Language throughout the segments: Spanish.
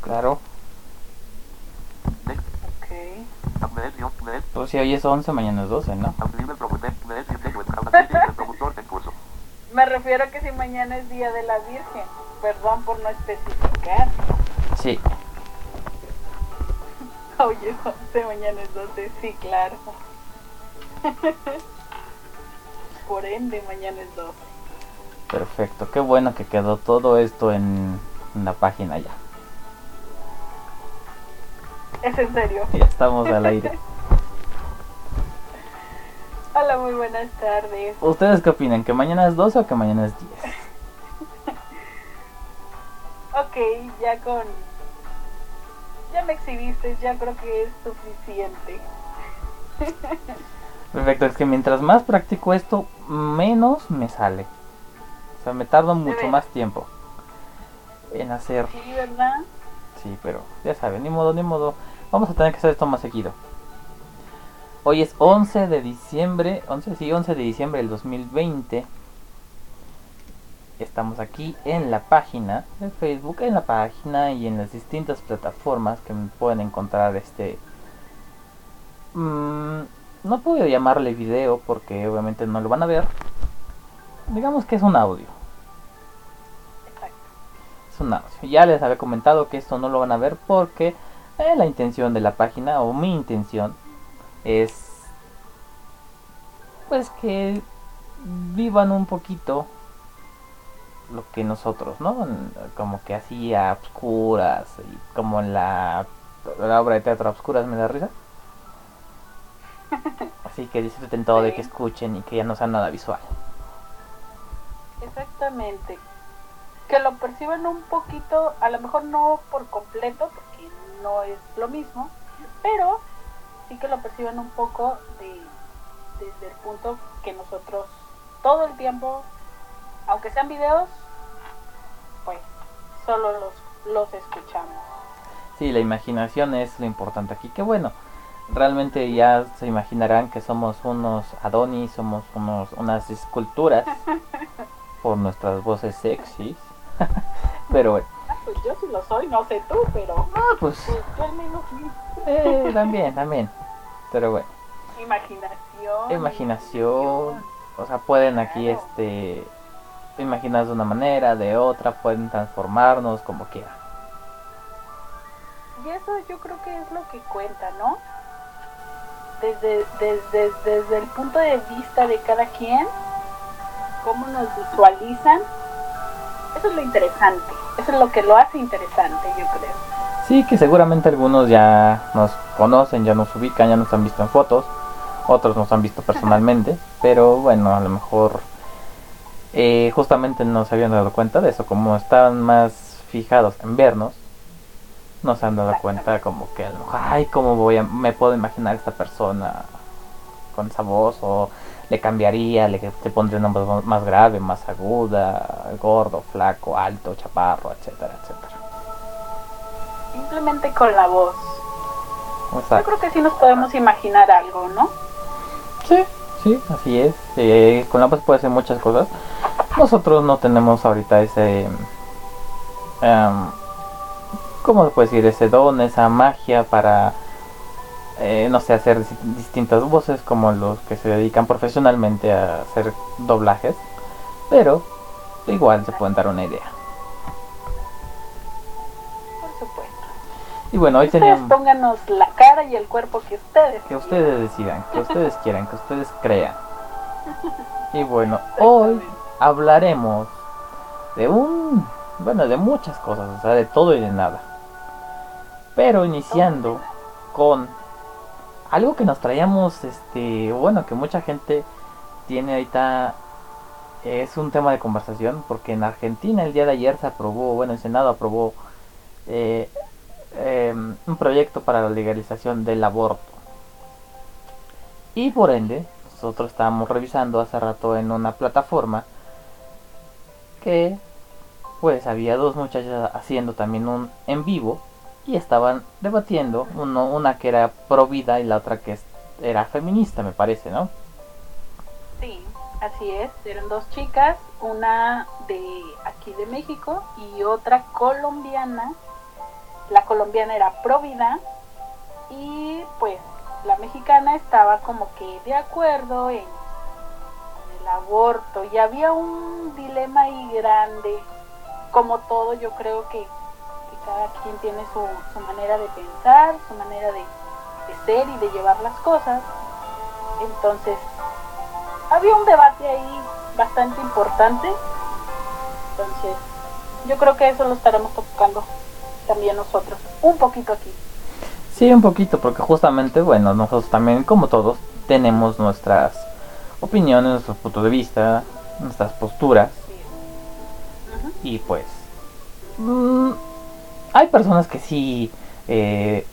Claro. Ok. Pues si hoy es 11, mañana es 12, ¿no? Me refiero a que si mañana es Día de la Virgen. Perdón por no especificar. Sí. Hoy es 11, mañana es 12. Sí, claro. Por ende, mañana es 12. Perfecto. Qué bueno que quedó todo esto en, en la página ya. ¿Es en serio? Ya estamos al aire. Hola, muy buenas tardes. ¿Ustedes qué opinan? ¿Que mañana es 12 o que mañana es 10? Ok, ya con... Ya me exhibiste, ya creo que es suficiente. Perfecto, es que mientras más practico esto, menos me sale. O sea, me tardo mucho más tiempo en hacer. Sí, ¿verdad? Sí, pero ya saben, ni modo, ni modo. Vamos a tener que hacer esto más seguido. Hoy es 11 de diciembre, 11, sí, 11 de diciembre del 2020. Estamos aquí en la página de Facebook, en la página y en las distintas plataformas que me pueden encontrar este... mm, no puedo llamarle video porque obviamente no lo van a ver. Digamos que es un audio. Ya les había comentado que esto no lo van a ver porque eh, la intención de la página o mi intención es pues que vivan un poquito lo que nosotros, ¿no? Como que así a obscuras y como en la, la obra de teatro a obscuras me da risa. Así que disfruten todo de que Sí. escuchen y que ya no sea nada visual. Exactamente. Que lo perciban un poquito, a lo mejor no por completo, porque no es lo mismo, pero sí que lo perciban un poco de, desde el punto que nosotros todo el tiempo, aunque sean videos, pues solo los, los escuchamos. Sí, la imaginación es lo importante aquí. Que bueno, realmente ya se imaginarán que somos unos Adonis, somos unos, unas esculturas por nuestras voces sexys. Pero bueno, Ah, pues yo sí lo soy, no sé tú, pero ah, pues pues, yo al menos eh, también, también. Pero bueno, imaginación. imaginación, o sea, pueden aquí este imaginar de una manera, de otra, pueden transformarnos como quieran. Y eso yo creo que es lo que cuenta, ¿no? Desde, desde, desde el punto de vista de cada quien, cómo nos visualizan, eso es lo interesante, eso es lo que lo hace interesante, yo creo. Sí, que seguramente algunos ya nos conocen, ya nos ubican, ya nos han visto en fotos, otros nos han visto personalmente, pero bueno, a lo mejor eh, justamente no se habían dado cuenta de eso, como estaban más fijados en vernos, no se han dado cuenta como que a lo mejor, ay, cómo voy a, me puedo imaginar esta persona con esa voz o le cambiaría, le, le pondría una voz más grave, más aguda, gordo, flaco, alto, chaparro, etcétera, etcétera. Simplemente con la voz. Yo creo que sí nos podemos imaginar algo, ¿no? Sí, sí, así es. Eh, con la voz puede hacer muchas cosas. Nosotros no tenemos ahorita ese... em, ¿Cómo se puede decir? Ese don, esa magia para... eh, no sé, hacer dis- distintas voces como los que se dedican profesionalmente a hacer doblajes. Pero igual se pueden dar una idea. Por supuesto. Y bueno, hoy Ustedes teníamos... pónganos la cara y el cuerpo que ustedes Que ustedes decidan, que ustedes quieran, que ustedes crean. Y bueno, hoy hablaremos de un, bueno, de muchas cosas, o sea, de todo y de nada. Pero iniciando con algo que nos traíamos, este, bueno, que mucha gente tiene ahorita, es un tema de conversación, porque en Argentina el día de ayer se aprobó, bueno, el Senado aprobó eh, em, un proyecto para la legalización del aborto. Y por ende, nosotros estábamos revisando hace rato en una plataforma que pues había dos muchachas haciendo también un en vivo y estaban debatiendo, uno, una que era pro vida y la otra que era feminista, me parece, ¿no? Sí, así es. Eran dos chicas, una de aquí de México y otra colombiana la colombiana era pro vida y pues la mexicana estaba como que de acuerdo en, el aborto y había un dilema ahí grande como todo yo creo que, cada quien tiene su, manera de pensar su manera de, de ser y de llevar las cosas. Entonces había un debate ahí bastante importante. Entonces yo creo que eso lo estaremos tocando también nosotros un poquito aquí. Sí, un poquito, porque justamente, bueno, nosotros también, como todos, tenemos nuestras opiniones, nuestros puntos de vista, nuestras posturas. Y pues, mm, hay personas que sí, eh,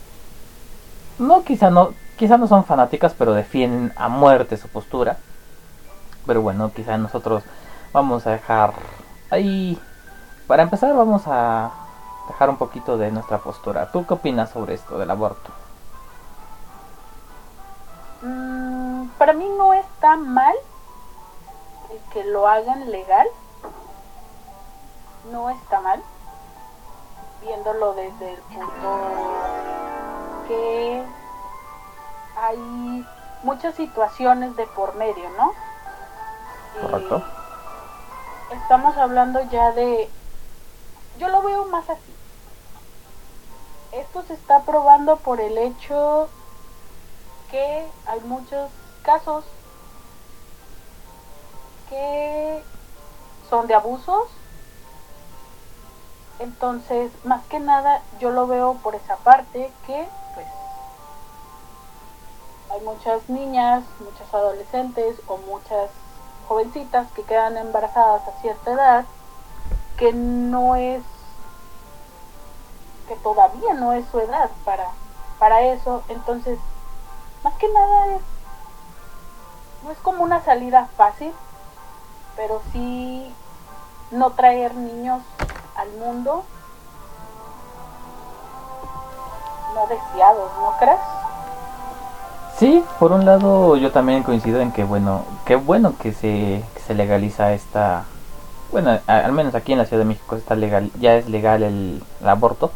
no, quizá no, quizá no son fanáticas, pero defienden a muerte su postura. Pero bueno, quizá nosotros vamos a dejar ahí, para empezar, vamos a dejar un poquito de nuestra postura. ¿Tú qué opinas sobre esto del aborto? Mm, para mí no está mal que lo hagan legal. No está mal. Viéndolo desde el punto que hay muchas situaciones de por medio, ¿no? Correcto. estamos hablando ya de yo lo veo más así esto se está probando por el hecho que hay muchos casos que son de abusos. Entonces, más que nada, yo lo veo por esa parte que, pues, hay muchas niñas, muchas adolescentes o muchas jovencitas que quedan embarazadas a cierta edad que no es que todavía no es su edad para, para eso. Entonces, más que nada es, no es como una salida fácil, pero sí no traer niños al mundo. No deseados, ¿no crees? Sí, por un lado yo también coincido en que bueno, qué bueno que se, que se legaliza esta, bueno, al menos aquí en la Ciudad de México está legal, ya es legal el aborto.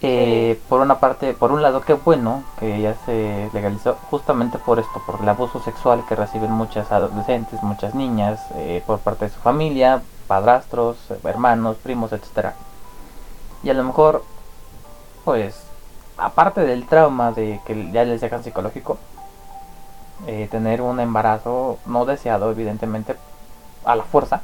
Eh, por una parte, por un lado, qué bueno que ya se legalizó justamente por esto, por el abuso sexual que reciben muchas adolescentes, muchas niñas, eh, por parte de su familia, padrastros, hermanos, primos, etcétera. Y a lo mejor, pues, aparte del trauma de que ya les dejan psicológico, eh, tener un embarazo no deseado, evidentemente, a la fuerza,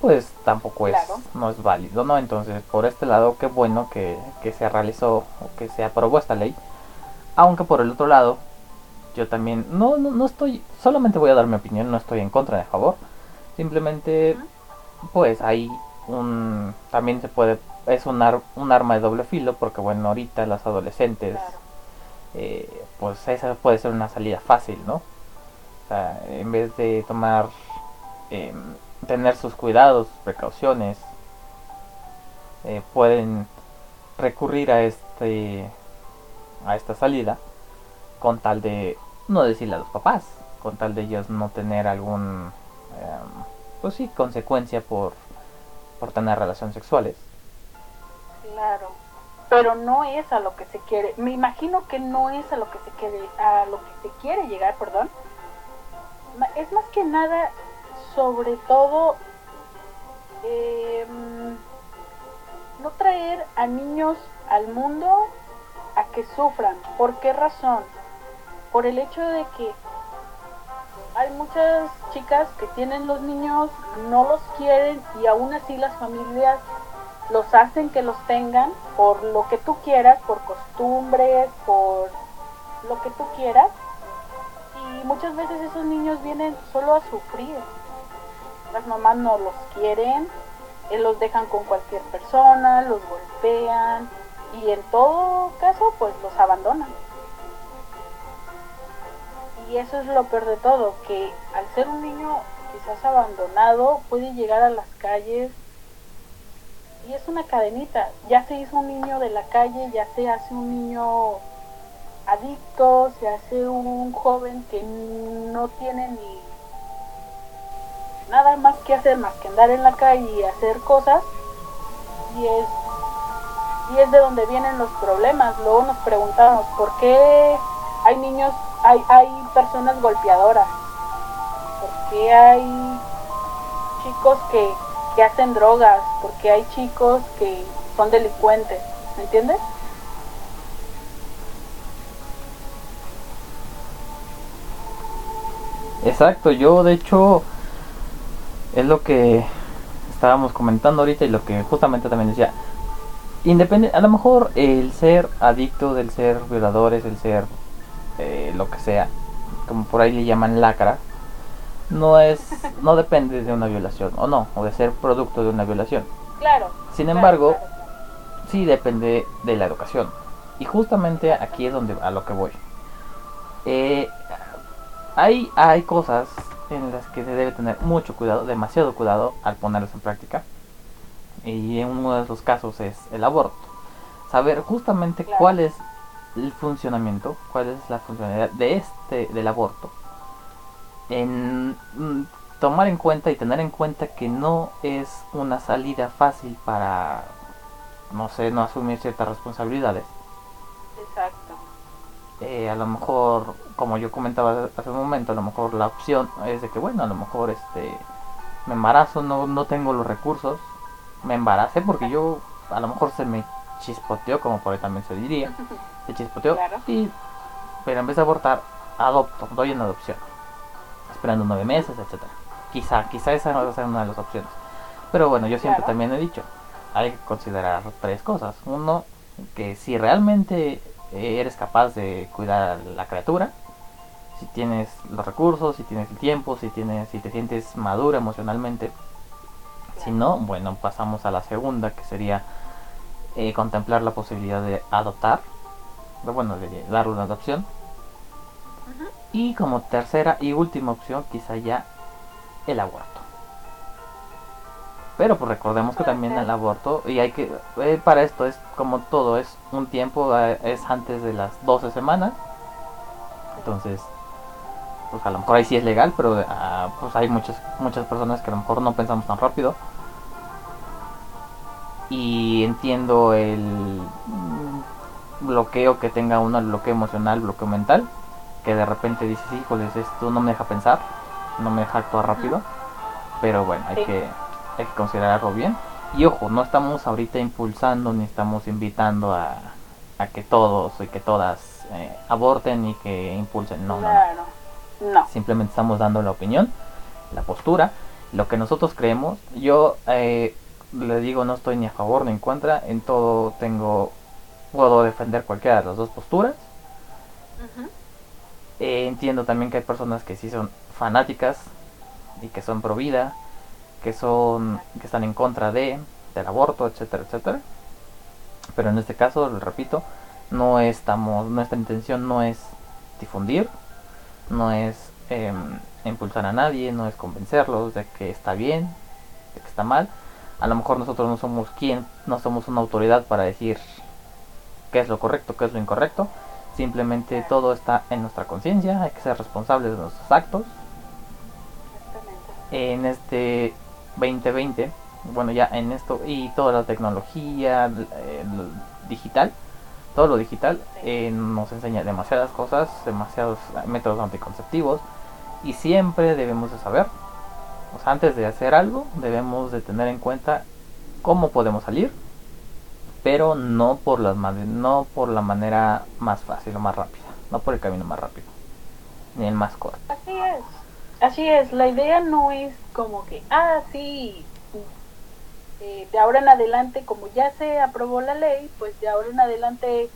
pues tampoco es no es válido no entonces por este lado qué bueno que, se realizó o que se aprobó esta ley. Aunque por el otro lado yo también no, no, estoy solamente voy a dar mi opinión no estoy en contra de favor. Simplemente pues ahí un también se puede es un, un arma de doble filo porque bueno ahorita las adolescentes eh, pues esa puede ser una salida fácil no o sea en vez de tomar eh, tener sus cuidados, precauciones, eh, pueden recurrir a este a esta salida con tal de no decirle a los papás, con tal de ellos no tener algún em, pues sí, consecuencia por por tener relaciones sexuales. Claro, pero no es a lo que se quiere. Me imagino que no es a lo que se quiere a lo que se quiere llegar, perdón. Es más que nada sobre todo em, no traer a niños al mundo a que sufran. ¿Por qué razón? Por el hecho de que hay muchas chicas que tienen los niños, no los quieren y aún así las familias los hacen que los tengan por lo que tú quieras, por costumbres, por lo que tú quieras. Y muchas veces esos niños vienen solo a sufrir las mamás no los quieren, eh, los dejan con cualquier persona, los golpean y en todo caso pues los abandonan. Y eso es lo peor de todo, que al ser un niño quizás abandonado puede llegar a las calles y es una cadenita. Ya se hizo un niño de la calle, ya se hace un niño adicto, se hace un joven que no tiene ni nada más que hacer más que andar en la calle y hacer cosas y es y es de donde vienen los problemas. Luego nos preguntamos, ¿por qué hay niños, hay, hay personas golpeadoras? ¿Por qué hay chicos que, que hacen drogas? ¿Por qué hay chicos que son delincuentes? ¿Me entiendes? Exacto, yo de hecho es lo que estábamos comentando ahorita y lo que justamente también decía. Independiente, a lo mejor el ser adicto, del ser violadores, el ser lo que sea, como por ahí le llaman lacra, no es, no depende de una violación o no, o de ser producto de una violación. Claro. Sin claro, embargo, claro. sí depende de la educación. Y justamente aquí es donde a lo que voy. Eh, hay, hay cosas en las que se debe tener mucho cuidado, demasiado cuidado al ponerlas en práctica. Y uno de esos casos es el aborto. Saber justamente Claro. cuál es el funcionamiento, cuál es la funcionalidad de este del aborto. En mm, tomar en cuenta y tener en cuenta que no es una salida fácil para no sé, no asumir ciertas responsabilidades. Exacto. Eh, a lo mejor, como yo comentaba hace un momento, a lo mejor la opción es de que, bueno, a lo mejor este me embarazo, no, no tengo los recursos, me embaracé porque yo, a lo mejor se me chispoteó, como por ahí también se diría, se chispoteó, Claro. y, pero en vez de abortar, adopto, doy en adopción, esperando nueve meses, etcétera Quizá, quizá esa va a ser una de las opciones. Pero bueno, yo siempre Claro. también he dicho, hay que considerar tres cosas. Uno, que si realmente eres capaz de cuidar a la criatura, si tienes los recursos, si tienes el tiempo, si tienes, si te sientes madura emocionalmente. Si no, bueno, pasamos a la segunda, que sería eh, contemplar la posibilidad de adoptar, bueno, de darle una adopción. Y como tercera y última opción, quizá ya el aborto. Pero pues recordemos que también el aborto, y hay que, eh, para esto es como todo, es un tiempo, eh, es antes de las 12 semanas. Entonces, pues a lo mejor ahí sí es legal, pero ah, pues hay muchas, muchas personas que a lo mejor no pensamos tan rápido. Y entiendo el bloqueo que tenga uno, bloqueo emocional, bloqueo mental, que de repente dices, híjoles, esto no me deja pensar, no me deja actuar rápido. Pero bueno, hay Sí. que, hay que considerarlo bien. Y ojo, no estamos ahorita impulsando ni estamos invitando a, a que todos y que todas eh, aborten y que impulsen. No, no. No. Simplemente estamos dando la opinión, la postura, lo que nosotros creemos. Yo eh, le digo, no estoy ni a favor ni en contra. En todo tengo, puedo defender cualquiera de las dos posturas. Eh, entiendo también que hay personas que sí son fanáticas y que son pro vida, que son que están en contra de del aborto, etcétera, etcétera. Pero en este caso, lo repito, no estamos, nuestra intención no es difundir, no es em, impulsar a nadie, no es convencerlos de que está bien, de que está mal. A lo mejor nosotros no somos quien, no somos una autoridad para decir qué es lo correcto, qué es lo incorrecto. Simplemente todo está en nuestra conciencia, hay que ser responsables de nuestros actos. En este 2020, bueno, ya en esto y toda la tecnología lo digital, todo lo digital eh, nos enseña demasiadas cosas, demasiados métodos anticonceptivos y siempre debemos de saber, o sea, antes de hacer algo, debemos de tener en cuenta cómo podemos salir, pero no por las no por la manera más fácil o más rápida, no por el camino más rápido, ni el más corto. Así es. Así es. La idea no es como que, ah, sí, eh, de ahora en adelante, como ya se aprobó la ley, pues de ahora en adelante,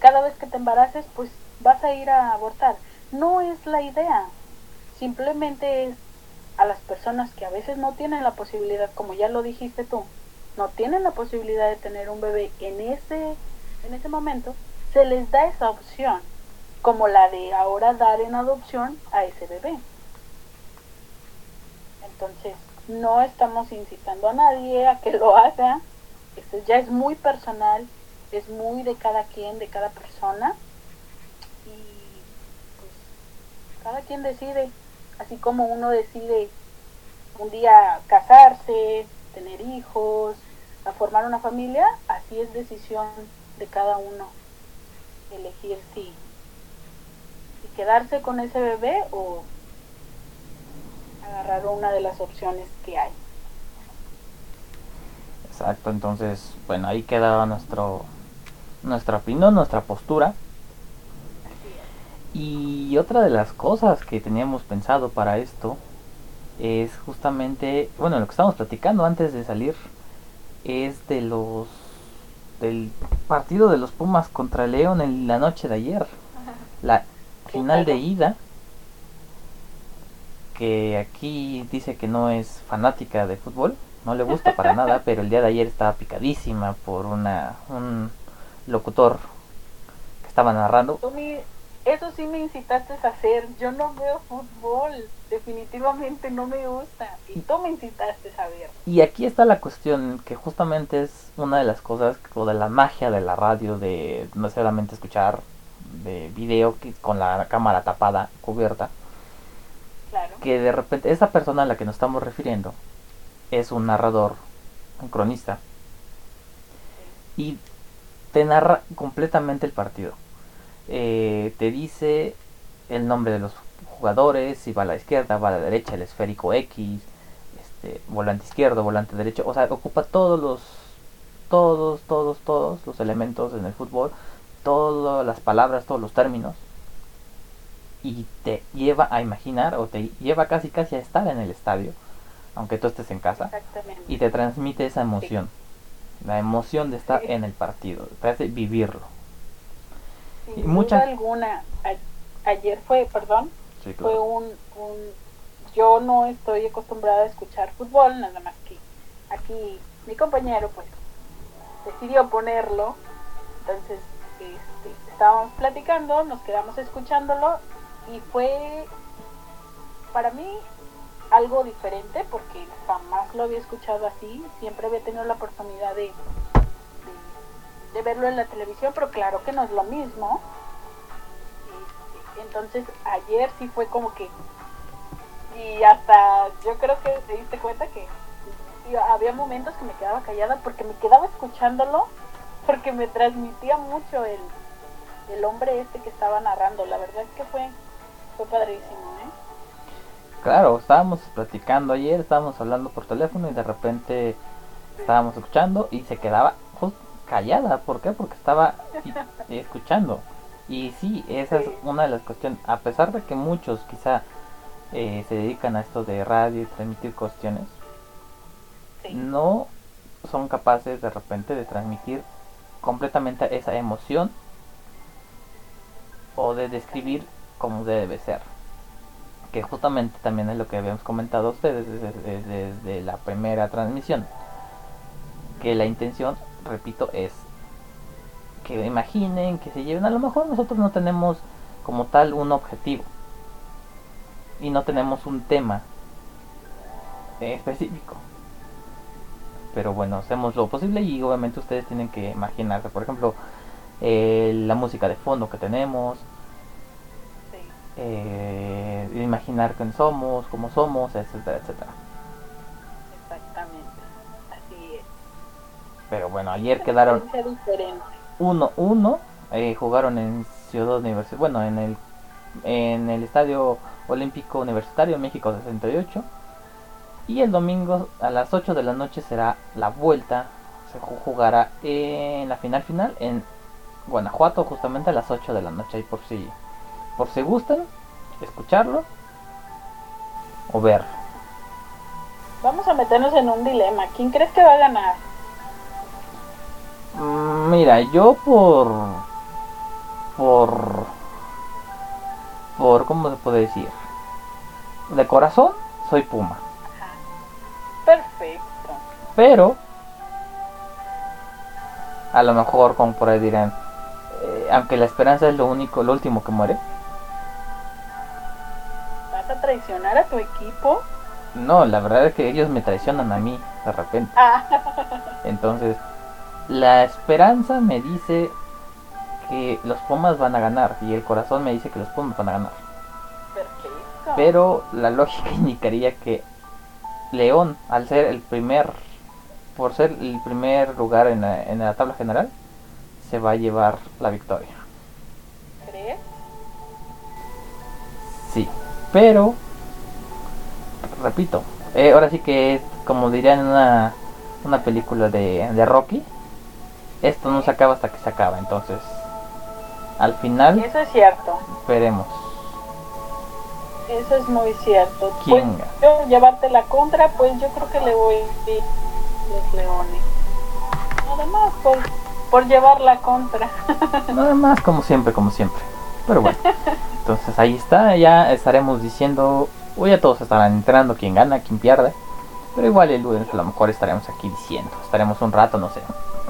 cada vez que te embaraces, pues vas a ir a abortar. No es la idea. Simplemente es a las personas que a veces no tienen la posibilidad, como ya lo dijiste tú, no tienen la posibilidad de tener un bebé en ese, en ese momento, se les da esa opción, como la de ahora dar en adopción a ese bebé. Entonces, no estamos incitando a nadie a que lo haga, esto ya es muy personal, es muy de cada quien, de cada persona, y pues cada quien decide, así como uno decide un día casarse, tener hijos, a formar una familia, así es decisión de cada uno elegir si, si quedarse con ese bebé o agarrar una de las opciones que hay. Exacto, entonces, bueno, ahí queda nuestro, nuestra opinión, nuestra postura. Y otra de las cosas que teníamos pensado para esto es justamente, bueno, lo que estábamos platicando antes de salir es de los del partido de los Pumas contra León en la noche de ayer. La final de ida que aquí dice que no es fanática de fútbol, no le gusta para nada, pero el día de ayer estaba picadísima por una un locutor que estaba narrando. Eso sí me incitaste a hacer. Yo no veo fútbol. Definitivamente no me gusta. Y tú me incitaste a ver. Y aquí está la cuestión, que justamente es una de las cosas, o de la magia de la radio, de no solamente escuchar de video con la cámara tapada, cubierta. Claro. Que de repente esa persona a la que nos estamos refiriendo es un narrador, un cronista. Y te narra completamente el partido eh, te dice el nombre de los jugadores, si va a la izquierda, va a la derecha, el esférico X, este, volante izquierdo, volante derecho, o sea, ocupa todos los, todos, todos, todos los elementos en el fútbol, todas las palabras, todos los términos, y te lleva a imaginar, o te lleva casi casi a estar en el estadio, aunque tú estés en casa, y te transmite esa emoción, la emoción de estar en el partido, te hace vivirlo. Sin duda alguna, ayer fue, perdón, fue un, un, yo no estoy acostumbrada a escuchar fútbol, nada más que aquí mi compañero pues decidió ponerlo, entonces este, estábamos platicando, nos quedamos escuchándolo y fue para mí algo diferente porque jamás lo había escuchado así, siempre había tenido la oportunidad de de verlo en la televisión, pero claro que no es lo mismo. Entonces ayer sí fue como que, y hasta yo creo que te diste cuenta que había momentos que me quedaba callada porque me quedaba escuchándolo, porque me transmitía mucho el, el hombre este que estaba narrando. La verdad es que fue, fue padrísimo, ¿eh? Claro, estábamos platicando ayer, estábamos hablando por teléfono y de repente estábamos escuchando y se quedaba callada. ¿Por qué? Porque estaba escuchando. Y sí, esa es una de las cuestiones. A pesar de que muchos quizá eh, se dedican a esto de radio y transmitir cuestiones, no son capaces de repente de transmitir completamente esa emoción o de describir como debe ser. Que justamente también es lo que habíamos comentado a ustedes desde la primera transmisión. Que la intención repito, es que imaginen, que se lleven. A lo mejor nosotros no tenemos como tal un objetivo. Y no tenemos un tema específico. Pero bueno, hacemos lo posible y obviamente ustedes tienen que imaginarse, por ejemplo, eh, la música de fondo que tenemos, eh, imaginar quién somos, cómo somos, etcétera, etcétera. Pero bueno, ayer quedaron 1-1. Eh, jugaron en Ciudad Universitaria. Bueno, en el, en el Estadio Olímpico Universitario México 68. Y el domingo a las 8 de la noche será la vuelta. Se jugará en la final final en Guanajuato justamente a las 8 de la noche. Y por si, por si gustan escucharlo o ver. Vamos a meternos en un dilema. ¿Quién crees que va a ganar? Mm, mira, yo por. Por. Por. ¿Cómo se puede decir? De corazón, soy Puma. Perfecto. Pero. A lo mejor, como por ahí dirán. Eh, aunque la esperanza es lo único, lo último que muere. ¿Vas a traicionar a tu equipo? No, la verdad es que ellos me traicionan a mí, de repente. Ah. Entonces la esperanza me dice que los Pumas van a ganar y el corazón me dice que los Pumas van a ganar. Perfecto. Pero la lógica indicaría que León, al ser el primer por ser el primer lugar en la, en la tabla general, se va a llevar la victoria. ¿Crees? Sí, pero, repito, eh, ahora sí que es como dirían en una, una película de, de Rocky, esto no se acaba hasta que se acaba, entonces, al final Eso es cierto. veremos. Eso es muy cierto. ¿Quién Pues, yo llevarte la contra, pues yo creo que le voy a los leones. Nada más por, por llevar la contra. Nada más como siempre, como siempre. Pero bueno, entonces ahí está, ya estaremos diciendo, o ya todos estarán entrando quién gana, quién pierde. Pero igual el lunes a lo mejor estaremos aquí diciendo, estaremos un rato, no sé.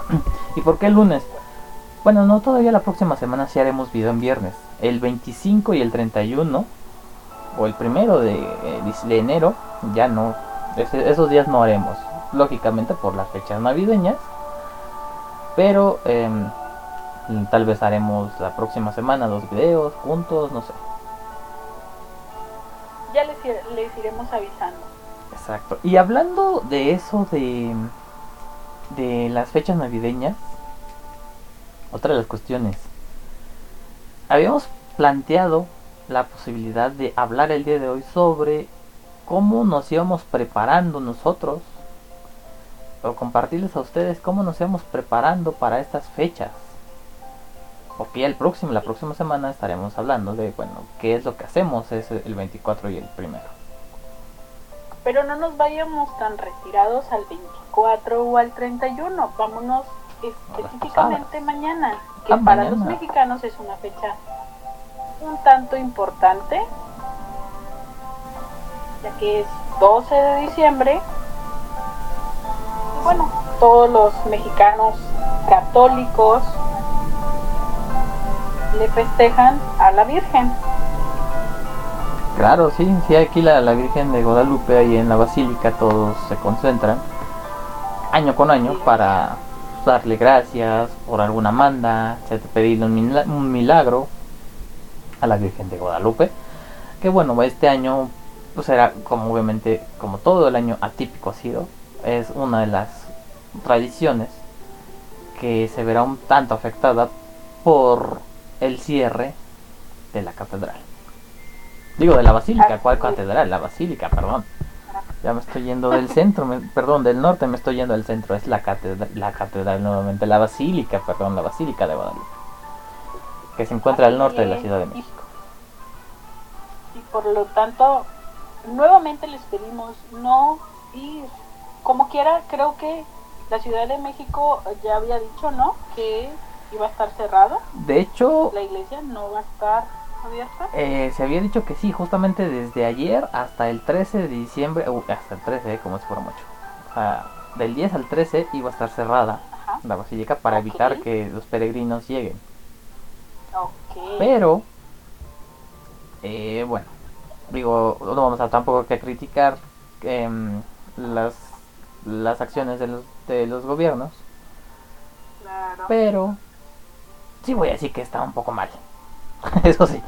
¿Y por qué el lunes? Bueno, no, todavía la próxima semana sí haremos video en viernes. El 25 y el 31, o el primero de, eh, de enero, ya no, esos días no haremos. Lógicamente por las fechas navideñas. Pero em, tal vez haremos la próxima semana dos videos juntos, no sé. Ya les, les iremos avisando. Exacto. Y hablando de eso de de las fechas navideñas, otra de las cuestiones. Habíamos planteado la posibilidad de hablar el día de hoy sobre cómo nos íbamos preparando nosotros o compartirles a ustedes cómo nos íbamos preparando para estas fechas. Porque el próximo, la próxima semana estaremos hablando de, bueno, qué es lo que hacemos es el 24 y el primero. Pero no nos vayamos tan retirados al 24 o al 31. Vámonos específicamente mañana, que Ah, para los mañana. mexicanos es una fecha un tanto importante, ya que es 12 de diciembre. Y bueno, todos los mexicanos católicos le festejan a la Virgen. Claro, sí, sí, aquí la, Virgen de Guadalupe, ahí en la Basílica, todos se concentran año con año para darle gracias por alguna manda, pedirle un milagro a la Virgen de Guadalupe. Que bueno, este año, pues era como obviamente, como todo el año atípico ha sido, es una de las tradiciones que se verá un tanto afectada por el cierre de la catedral. Digo, de la basílica, ¿cuál es. catedral? La basílica, perdón. Ya me estoy yendo del centro, me- perdón, del norte me estoy yendo al centro. Es la catedral, la catedral nuevamente, la basílica, perdón, la basílica de Guadalupe. Que se encuentra al norte de la. Ciudad de México. y por lo tanto nuevamente les pedimos no ir como quiera creo que la Ciudad de México ya había dicho no que iba a estar cerrado De hecho, la iglesia no va a estar abierta eh, se había dicho que sí, justamente desde ayer hasta el 13 de diciembre, uh, hasta el 13, eh, como si fuera mucho. O sea, del 10 al 13 iba a estar cerrada Ajá. la basílica para evitar que los peregrinos lleguen. ok Pero, eh, bueno, digo, no vamos a tampoco que criticar em, las, las acciones de los, de los gobiernos, claro pero sí voy a decir que está un poco mal. Eso sí.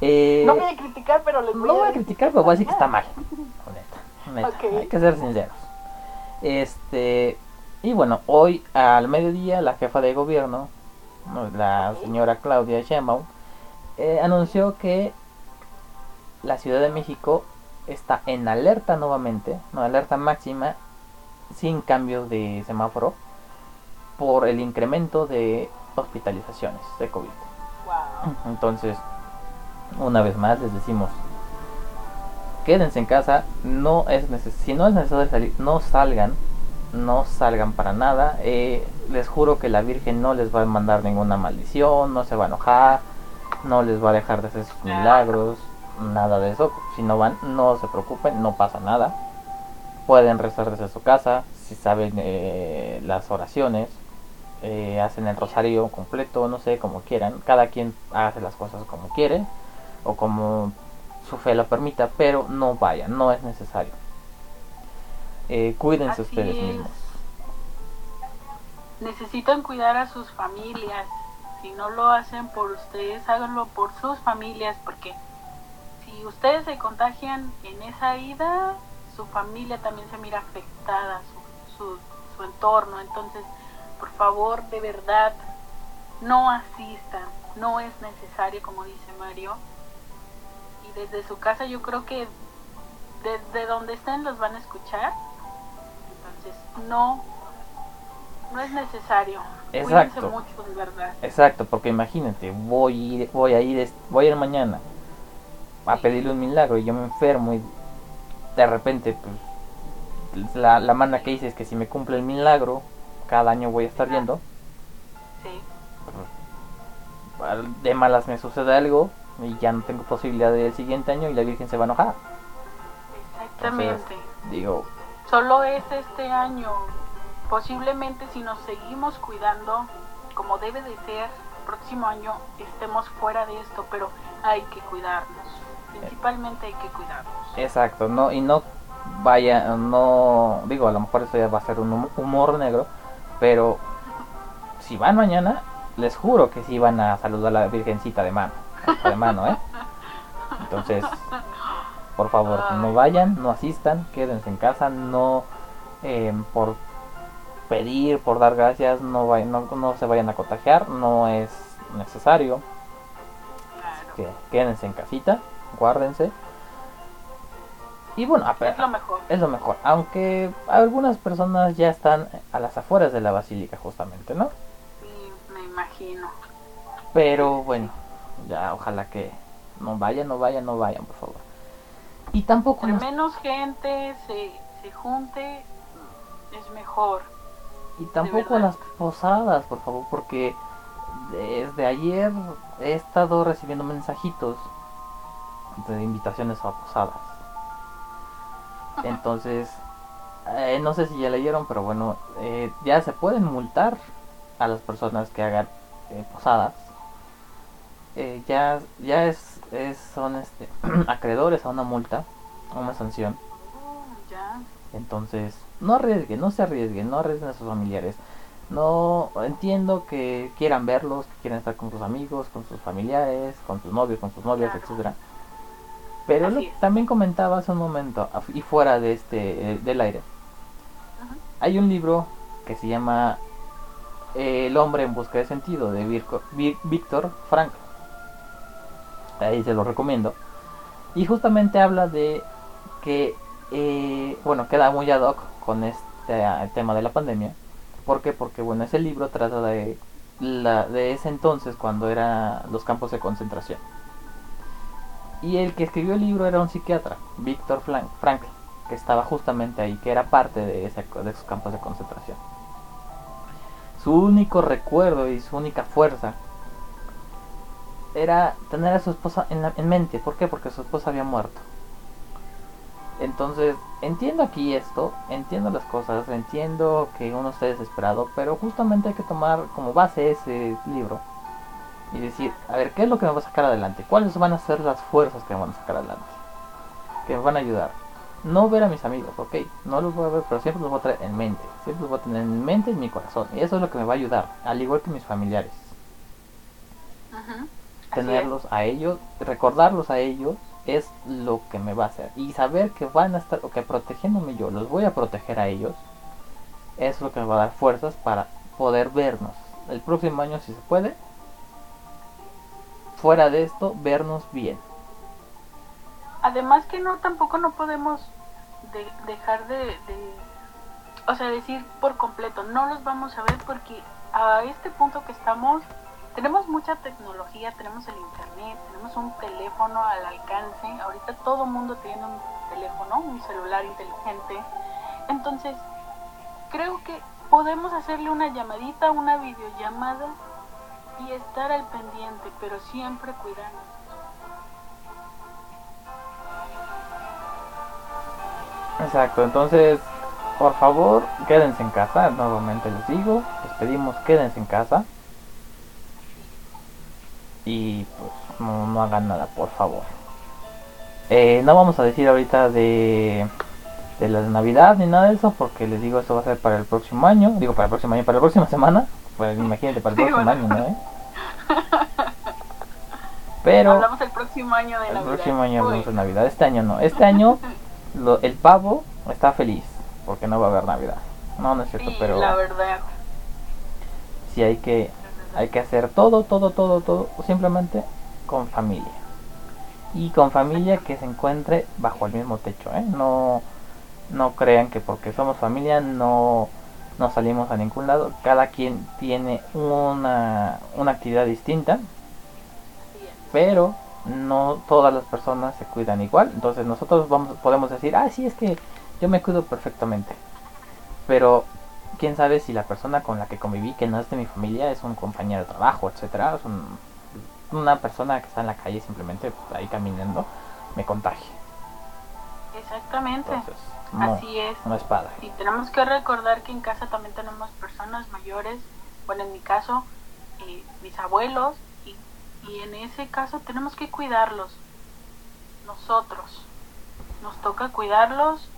Eh, no voy a criticar pero les no voy voy a criticar, pero voy a decir que está mal. Neta. Hay que ser sinceros. Este, y bueno, hoy al mediodía la jefa de gobierno, ¿no? la señora Claudia Sheinbaum, eh, anunció que la Ciudad de México está en alerta nuevamente, no alerta máxima, sin cambio de semáforo, por el incremento de hospitalizaciones de COVID. wow. Entonces, una vez más les decimos, quédense en casa, no es neces si no es necesario salir, no salgan, no salgan para nada. eh, les juro que la Virgen no les va a mandar ninguna maldición, no se va a enojar, no les va a dejar de hacer sus milagros, nada de eso. Si no van, no se preocupen, no pasa nada. Pueden rezar desde su casa, si saben eh, las oraciones, eh, hacen el rosario completo, no sé, como quieran. Cada quien hace las cosas como quiere o como su fe lo permita, pero no vayan, no es necesario. Eh, cuídense Así ustedes es. mismos. necesitan cuidar a sus familias. Si no lo hacen por ustedes, háganlo por sus familias, porque si ustedes se contagian en esa ida, su familia también se mira afectada, su, su, entorno. Entonces, por favor, de verdad, no asistan, no es necesario, como dice Mario. Y desde su casa yo creo que desde donde estén los van a escuchar. Entonces, no, no es necesario. Exacto. mucho, de verdad. Exacto, porque imagínate, voy, voy a ir, voy a ir mañana a pedirle un milagro y yo me enfermo y de repente pues la, la manda que dice es que si me cumple el milagro cada año voy a estar yendo. Sí. de malas me sucede algo y ya no tengo posibilidad del siguiente año y la Virgen se va a enojar. Exactamente. Digo solo es este año. Posiblemente si nos seguimos cuidando como debe de ser próximo año estemos fuera de esto pero hay que cuidarnos. Principalmente hay que cuidarnos. Exacto, no y no vaya, no digo, a lo mejor esto ya va a ser un humor negro, pero si van mañana, les juro que sí van a saludar a la Virgencita de mano, de mano, ¿eh? Entonces, por favor, no vayan, no asistan, quédense en casa, no eh, por pedir, por dar gracias, no, vayan, no, no se vayan a contagiar, no es necesario. que quédense en casita guárdense. Y bueno, es lo mejor. Es lo mejor. Aunque algunas personas ya están a las afueras de la basílica, justamente, ¿no? Sí, me imagino. Pero bueno, ya ojalá que no vayan, no vayan, no vayan, por favor. Y tampoco. menos gente se, se junte, es mejor. Y tampoco las posadas, por favor, porque desde ayer he estado recibiendo mensajitos de invitaciones a posadas. Entonces, eh, no sé si ya leyeron, pero bueno, eh, ya se pueden multar a las personas que hagan eh, posadas. ya ya es, son este, acreedores a una multa, a una sanción. Oh, Entonces, no arriesguen, no se arriesguen, no arriesguen a sus familiares. No entiendo que quieran verlos, que quieran estar con sus amigos, con sus familiares, con sus novios, con sus novias, etcétera pero también comentaba hace un momento, y fuera de este eh, del aire, hay un libro que se llama El hombre en busca de sentido de Víctor Frank. Ahí se lo recomiendo. Y justamente habla de que, eh, bueno, queda muy ad hoc con este eh, tema de la pandemia. ¿Por qué? Porque, bueno, ese libro trata de, la, de ese entonces cuando eran los campos de concentración. Y el que escribió el libro era un psiquiatra, Víctor Frankl, que estaba justamente ahí, que era parte de, esos campos de concentración. Su único recuerdo y su única fuerza era tener a su esposa en, en mente. ¿Por qué? Porque su esposa había muerto. Entonces, entiendo aquí esto, entiendo las cosas, entiendo que uno esté desesperado, pero justamente hay que tomar como base ese libro y decir, a ver, ¿qué es lo que me va a sacar adelante? ¿Cuáles van a ser las fuerzas que me van a sacar adelante? Que me van a ayudar. No ver a mis amigos, ok, no los voy a ver, pero siempre los voy a traer en mente. Siempre los voy a tener en mente en mi corazón. Y eso es lo que me va a ayudar, al igual que mis familiares. Tenerlos a ellos, recordarlos a ellos, es lo que me va a hacer. Y saber que van a estar, o que protegiéndome yo, los voy a proteger a ellos, es lo que me va a dar fuerzas para poder vernos. El próximo año, si se puede, fuera de esto, vernos bien. Además que no, tampoco no podemos dejar de, o sea, decir por completo, no los vamos a ver porque a este punto que estamos, tenemos mucha tecnología, tenemos el internet, tenemos un teléfono al alcance, ahorita todo mundo tiene un teléfono, un celular inteligente, entonces creo que podemos hacerle una llamadita, una videollamada y estar al pendiente, pero siempre cuidando. Exacto, entonces, por favor, quédense en casa, nuevamente les digo, les pedimos quédense en casa y pues no, hagan nada, por favor. Eh, no vamos a decir ahorita de, de la Navidad ni nada de eso, porque les digo, esto va a ser para el próximo año, digo para el próximo año, para la próxima semana, pues imagínate, para el próximo año, ¿no? Pero. Hablamos el próximo año de Navidad. El próximo año hablamos de Navidad. Este año no. Este año lo- el pavo está feliz porque no va a haber Navidad. No, no es cierto, Sí, pero la verdad. sí hay que, hay que hacer todo, todo, todo, todo, simplemente con familia. Y con familia que se encuentre bajo el mismo techo, ¿eh? No, no crean que porque somos familia no, no salimos a ningún lado. Cada quien tiene una, una actividad distinta, pero no todas las personas se cuidan igual. Entonces nosotros vamos, podemos decir, ah, sí, es que yo me cuido perfectamente. Pero quién sabe si la persona con la que conviví, que no es de mi familia, es un compañero de trabajo, etcétera, es un- una persona que está en la calle simplemente pues, ahí caminando, me contagie. Exactamente. Entonces, no, Así es. no es padre. Y tenemos que recordar que en casa también tenemos personas mayores, bueno, en mi caso, eh, mis abuelos, y, y en ese caso tenemos que cuidarlos. Nosotros. Nos toca cuidarlos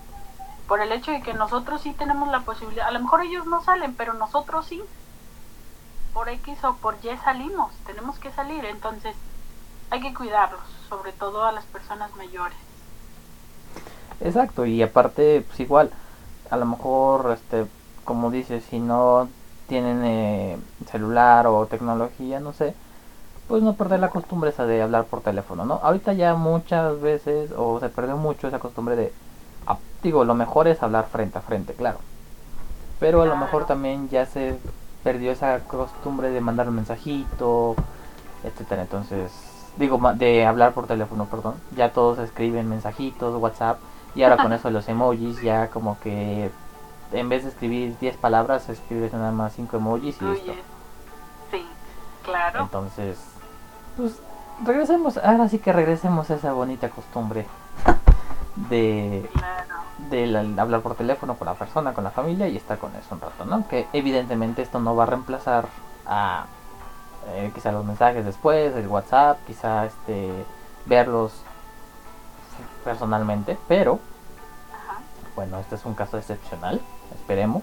por el hecho de que nosotros sí tenemos la posibilidad, a lo mejor ellos no salen, pero nosotros sí. Por X o por Y salimos, tenemos que salir, entonces hay que cuidarlos, sobre todo a las personas mayores. Exacto, y aparte, pues igual, a lo mejor, este, como dices, si no tienen eh, celular o tecnología, no sé, pues no perder la costumbre esa de hablar por teléfono, ¿no? Ahorita ya muchas veces, o se perdió mucho esa costumbre de, digo, lo mejor es hablar frente a frente, claro. Pero a lo mejor también ya se perdió esa costumbre de mandar un mensajito, etcétera. Entonces, digo, de hablar por teléfono, perdón. Ya todos escriben mensajitos, WhatsApp. Y ahora con eso de los emojis, ya como que en vez de escribir 10 palabras, escribes nada más 5 emojis y listo. Oye, Sí, claro. Entonces, pues regresemos, ahora sí que regresemos a esa bonita costumbre de, Claro. hablar por teléfono con la persona, con la familia y estar con eso un rato, ¿no? Que evidentemente esto no va a reemplazar a eh, quizá los mensajes después, el WhatsApp, quizá este verlos personalmente, pero Ajá. bueno, este es un caso excepcional, esperemos,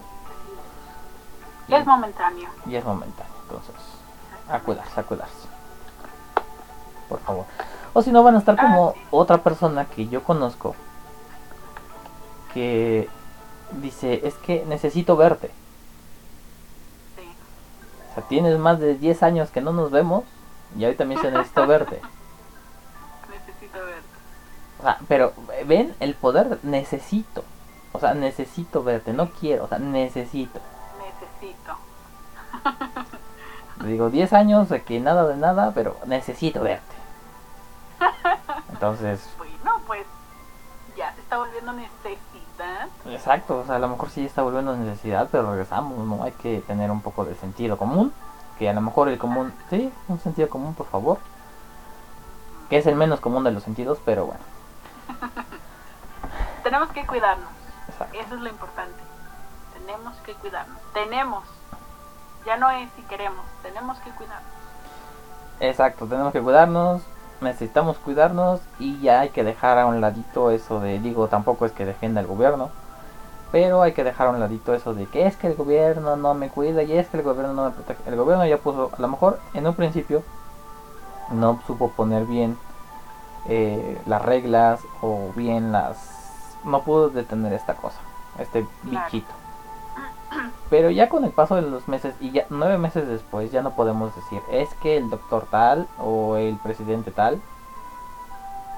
Y es momentáneo. y es momentáneo, entonces a cuidarse, a cuidarse. Por favor. O si no van a estar como Ah, sí. otra persona que yo conozco que dice, es que necesito verte. Sí. O sea, tienes más de 10 años que no nos vemos y ahorita me dice necesito verte. O sea, pero ven el poder, necesito. O sea, necesito verte, no quiero, o sea, necesito. Necesito. Digo 10 años de que nada de nada, pero necesito verte. Entonces, Bueno, pues ya se está volviendo necesidad. Exacto, o sea, a lo mejor sí está volviendo necesidad, pero regresamos, ¿no? Hay que tener un poco de sentido común, que a lo mejor el común, sí, un sentido común, por favor, que es el menos común de los sentidos, pero bueno, Tenemos que cuidarnos. exacto. Eso es lo importante. Tenemos que cuidarnos. Tenemos. Ya no es si queremos. Tenemos que cuidarnos. Exacto, tenemos que cuidarnos, necesitamos cuidarnos y ya hay que dejar a un ladito eso de, digo, tampoco es que defienda el gobierno, pero hay que dejar a un ladito eso de que es que el gobierno no me cuida y es que el gobierno no me protege. El gobierno ya puso, a lo mejor en un principio no supo poner bien eh, las reglas o bien las... no pudo detener esta cosa, este bichito. Pero ya con el paso de los meses y ya nueve meses después ya no podemos decir es que el doctor tal o el presidente tal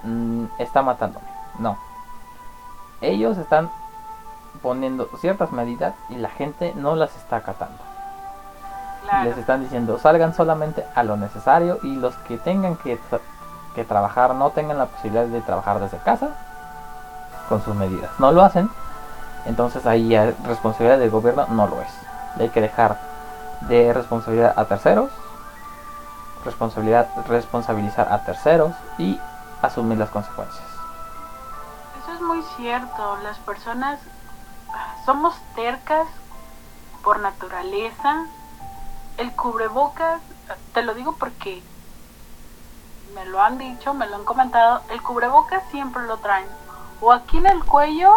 mm, está matándome. No. Ellos están poniendo ciertas medidas y la gente no las está acatando. Claro. Les están diciendo salgan solamente a lo necesario y los que tengan que, trabajar no tengan la posibilidad de trabajar desde casa con sus medidas. No lo hacen, entonces ahí ya responsabilidad del gobierno no lo es. Hay que dejar de responsabilidad a terceros, responsabilidad responsabilizar a terceros y asumir las consecuencias. Eso es muy cierto. Las personas somos tercas por naturaleza. El cubrebocas, te lo digo porque me lo han dicho, me lo han comentado. El cubrebocas siempre lo traen o aquí en el cuello,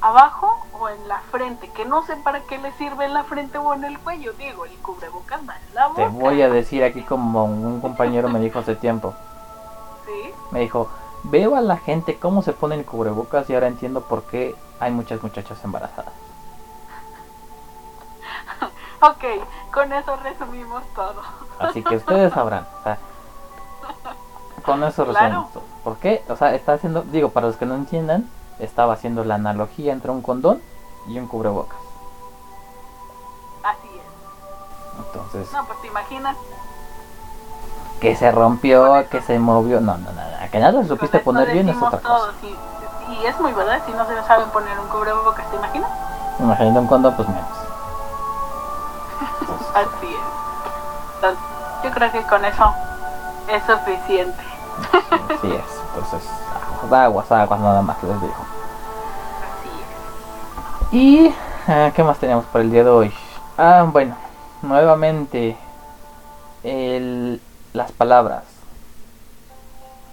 abajo o en la frente. Que no sé para qué le sirve en la frente o en el cuello. Digo, el cubrebocas va en la boca. Te voy a decir aquí como un compañero me dijo hace tiempo. Sí, Me dijo, Veo a la gente cómo se pone el cubrebocas y ahora entiendo por qué hay muchas muchachas embarazadas. Ok, con eso resumimos todo. Así que ustedes sabrán. O sea, con eso Claro. ¿Por qué? O sea, está haciendo, digo, para los que no entiendan, estaba haciendo la analogía entre un condón y un cubrebocas. Así es. Entonces, No, pues te imaginas. que se rompió, que se movió. No, no, no, que nada lo supiste poner bien es otra cosa. todo. Si- y es muy verdad, si no se saben poner un cubrebocas, ¿te imaginas? Imagínate un condón, pues menos. Entonces, Así es. Entonces, yo creo que con eso es suficiente. Así es. Entonces, aguas, aguas, nada más les digo. Así es. Y, ah, ¿qué más teníamos para el día de hoy? Ah, bueno, nuevamente, el, las palabras.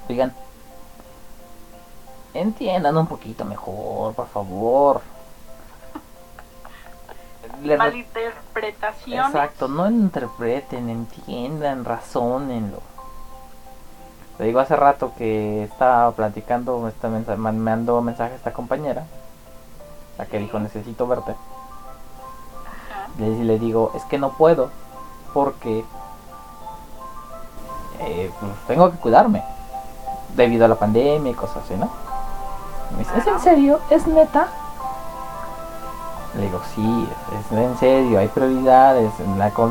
Digan, entiendan un poquito mejor, por favor. Malinterpretaciones. Exacto, no interpreten, entiendan, razónenlo. Te digo hace rato que estaba platicando, me está mensa- me mandó mensaje a esta compañera, la que dijo necesito verte. Ajá. Le, le digo, es que no puedo, porque eh, pues, tengo que cuidarme, debido a la pandemia y cosas así, ¿no? Me dice, ¿es en serio? ¿Es neta? Le digo, sí, es en serio, hay prioridades,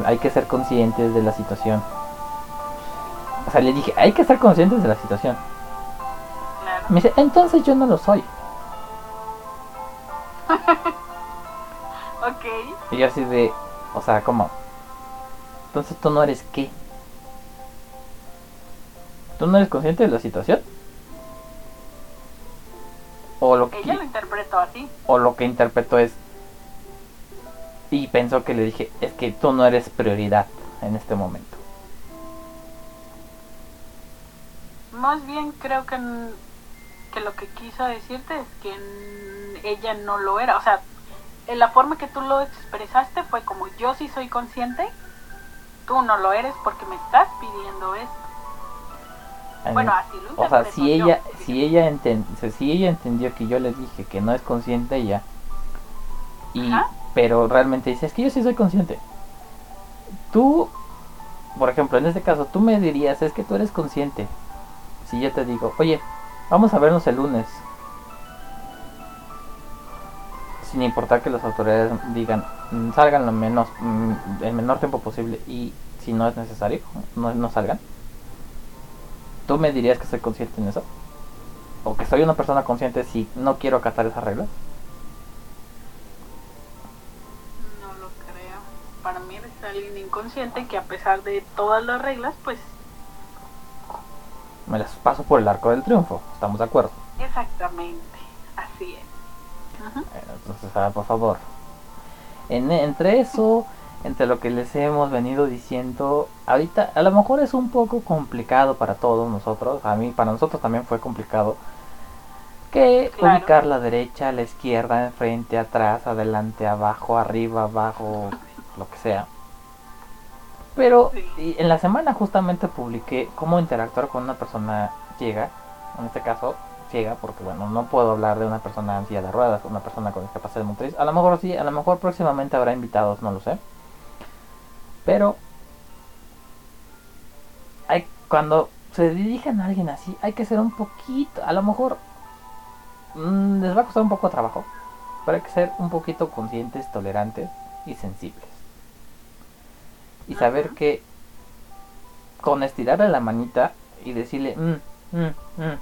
hay que ser conscientes de la situación. O sea, le dije, hay que ser conscientes de la situación. Claro. Me dice, entonces yo no lo soy. Ok. Y yo así de, o sea, ¿cómo? Entonces tú no eres qué? ¿Tú no eres consciente de la situación? O lo que, Ella lo interpretó así. o lo que interpretó es... Y pensó que le dije, es que tú no eres prioridad en este momento. Más bien creo que, que lo que quiso decirte es que ella no lo era. O sea, en la forma que tú lo expresaste fue como yo sí soy consciente, tú no lo eres porque me estás pidiendo esto. Bueno, así lo O sea, si yo. ella, si ella enten- o sea, si ella entendió que yo le dije que no es consciente ella, y Ajá. pero realmente dice, es que yo sí soy consciente. Tú, por ejemplo, en este caso, tú me dirías, es que tú eres consciente. Si yo te digo, oye, vamos a vernos el lunes. Sin importar que las autoridades digan, "Mm, salgan lo menos, mm, el menor tiempo posible y si no es necesario, no, no salgan. ¿Tú me dirías que soy consciente en eso? ¿O que soy una persona consciente si no quiero acatar esas reglas? No lo creo. Para mí eres alguien inconsciente que a pesar de todas las reglas, pues Me las paso por el arco del triunfo, ¿estamos de acuerdo? exactamente. Así es. Eh, Entonces, ah, por favor. En, entre eso, entre lo que les hemos venido diciendo, ahorita a lo mejor es un poco complicado para todos nosotros, a mí, para nosotros también fue complicado, que Claro. ubicar la derecha, la izquierda, enfrente, atrás, adelante, abajo, arriba, abajo, lo que sea. Pero Sí. en la semana justamente publiqué cómo interactuar con una persona ciega, en este caso ciega, porque bueno, no puedo hablar de una persona en silla de ruedas, una persona con discapacidad motriz. A lo mejor sí, a lo mejor próximamente habrá invitados, no lo sé. Pero hay cuando se dirigen a alguien así, hay que ser un poquito, a lo mejor mm, les va a costar un poco de trabajo, pero hay que ser un poquito conscientes, tolerantes y sensibles. Y saber Ajá. que con estirarle la manita y decirle, "Mm, mm, mm",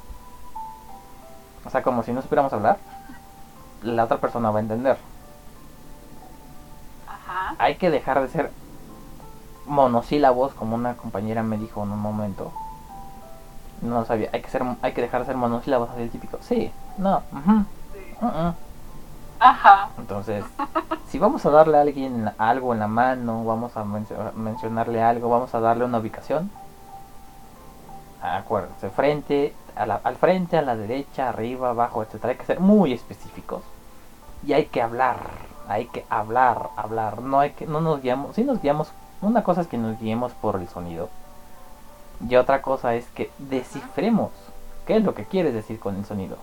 o sea, como si no supiéramos hablar, la otra persona va a entender. Ajá. Hay que dejar de ser monosílabos, como una compañera me dijo en un momento. No lo sabía, hay que ser, hay que dejar de ser monosílabos, así el típico. Sí, no, ujú, Sí. uh-uh". Entonces, si vamos a darle a alguien algo en la mano, vamos a mencio- mencionarle algo, vamos a darle una ubicación. Acuérdense, frente, al frente, a la derecha, arriba, abajo, etcétera. Hay que ser muy específicos. Y hay que hablar, hay que hablar, hablar. No hay que, no nos guiamos, si nos guiamos, una cosa es que nos guiemos por el sonido. Y otra cosa es que descifremos qué es lo que quieres decir con el sonido.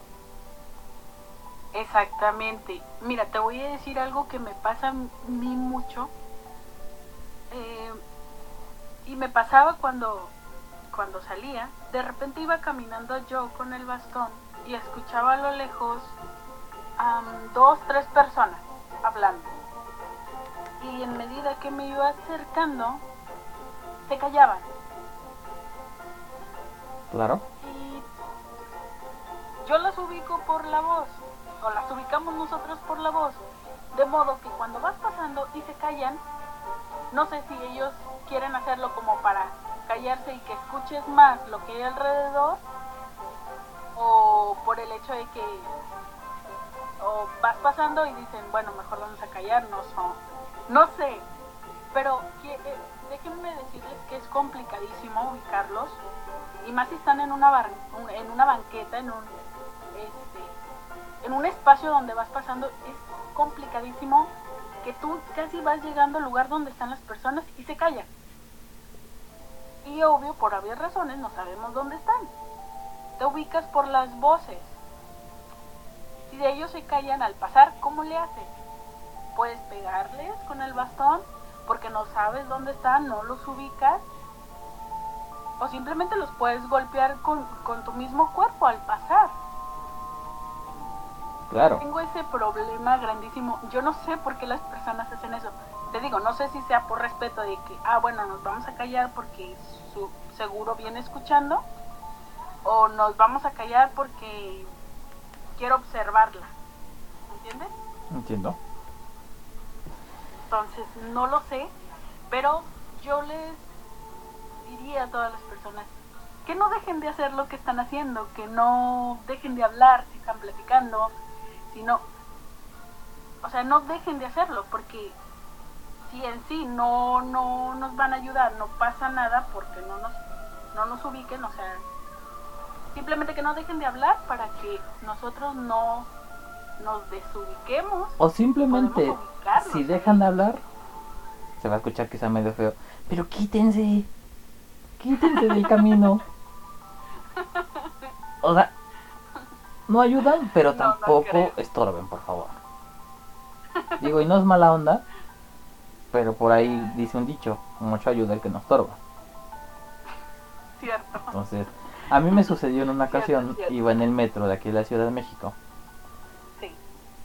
Exactamente. Mira, te voy a decir algo que me pasa a mí mucho. Eh, y me pasaba cuando, cuando salía. De repente iba caminando yo con el bastón y escuchaba a lo lejos a dos, tres personas hablando. Y en medida que me iba acercando, se callaban. Claro. Y yo las ubico por la voz, o las ubicamos nosotros por la voz. De modo que cuando vas pasando y se callan, no sé si ellos quieren hacerlo como para callarse y que escuches más lo que hay alrededor, o por el hecho de que o vas pasando y dicen, bueno, mejor vamos a callarnos, o no sé, pero eh, déjenme decirles que es complicadísimo ubicarlos, y más si están en una, en una banqueta, en un, este, en un espacio donde vas pasando, es complicadísimo que tú casi vas llegando al lugar donde están las personas y se callan. Y obvio, por obvias razones, no sabemos dónde están. Te ubicas por las voces. Si de ellos se callan al pasar, ¿cómo le haces? Puedes pegarles con el bastón porque no sabes dónde están, no los ubicas. O simplemente los puedes golpear con, con tu mismo cuerpo al pasar. Claro. Tengo ese problema grandísimo. Yo no sé por qué las personas hacen eso. Te digo, no sé si sea por respeto de que, ah, bueno, nos vamos a callar porque su seguro viene escuchando. O nos vamos a callar porque quiero observarla. ¿Entiendes? Entiendo. Entonces, no lo sé, pero yo les diría a todas las personas que no dejen de hacer lo que están haciendo, que no dejen de hablar si están platicando, sino, o sea, no dejen de hacerlo, porque si en sí no, no nos van a ayudar, no pasa nada porque no nos, no nos ubiquen, o sea, simplemente que no dejen de hablar para que nosotros no nos desubiquemos. O simplemente, si dejan de hablar, se va a escuchar sea medio feo, pero quítense, quítense del camino. O sea, no ayudan, pero tampoco estorben, por favor. Digo, y no es mala onda, pero por ahí dice un dicho, mucho ayuda el que no estorba. Cierto. Entonces, a mí me sucedió en una ocasión, iba en el metro de aquí de la Ciudad de México. Sí.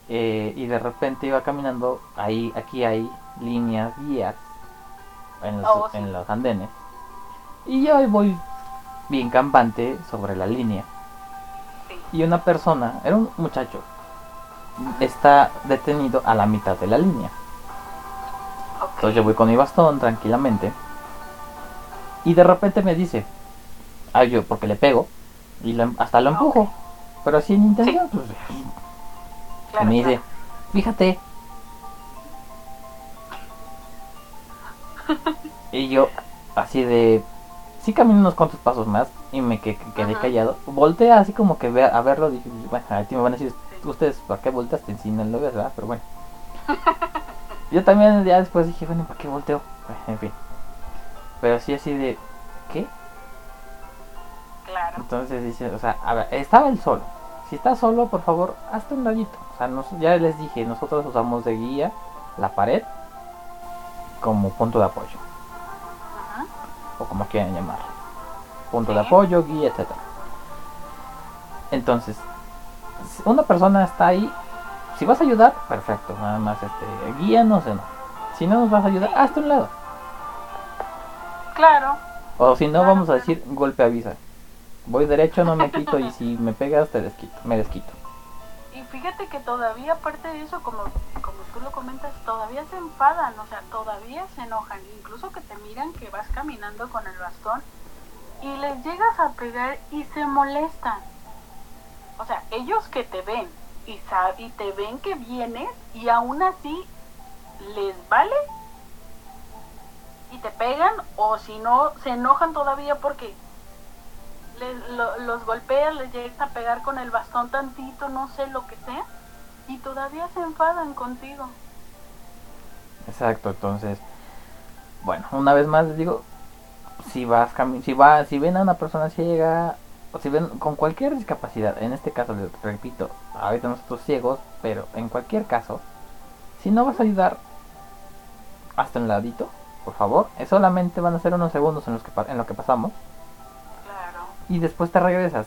Eh, y de repente iba caminando, ahí, aquí hay líneas, vías en los, Oh, sí. en los andenes. Y yo voy bien campante sobre la línea. Sí. Y una persona, era un muchacho, está detenido a la mitad de la línea. Entonces yo voy con mi bastón tranquilamente. Y de repente me dice, ah, yo porque le pego y lo hasta lo empujo. Pero sin intención, pues. Claro, y me dice, fíjate. y yo, así de. Sí caminé unos cuantos pasos más y me que- que- quedé callado. Volteé así como que a verlo. Dije, bueno, a ti me van a decir, ustedes, ¿para qué volteaste? Si no lo ves, ¿verdad? Pero bueno. yo también ya después dije, bueno, ¿para qué volteo? En fin. Pero sí así de, ¿qué? Claro. Entonces dice, o sea, a ver, estaba él solo. Si está solo, por favor, hazte un ladito. O sea, nos- ya les dije, nosotros usamos de guía la pared como punto de apoyo. O como quieran llamarlo. Punto de apoyo, guía, etcétera. Entonces, una persona está ahí, si vas a ayudar, perfecto, nada más este, guía, no sé, no. Si no nos vas a ayudar, hazte un lado. Claro. O si no, Claro, vamos a decir golpe avisa. Voy derecho, no me quito y si me pegas te desquito, me desquito. Fíjate que todavía, aparte de eso, como, como tú lo comentas, todavía se enfadan, o sea, todavía se enojan. Incluso que te miran que vas caminando con el bastón y les llegas a pegar y se molestan. O sea, ellos que te ven y, sa- y te ven que vienes y aún así les vale y te pegan o si no se enojan todavía porque les- lo- los golpeas, les llegas a pegar con el bastón tantito, no sé lo que sea, y todavía se enfadan contigo. Exacto, entonces, bueno, una vez más les digo, si vas si va, si ven a una persona ciega, o si ven con cualquier discapacidad, en este caso les repito, ahorita nosotros ciegos, pero en cualquier caso, si no vas a ayudar hasta un ladito, por favor, es solamente van a ser unos segundos en los que en lo que pasamos. Y después te regresas.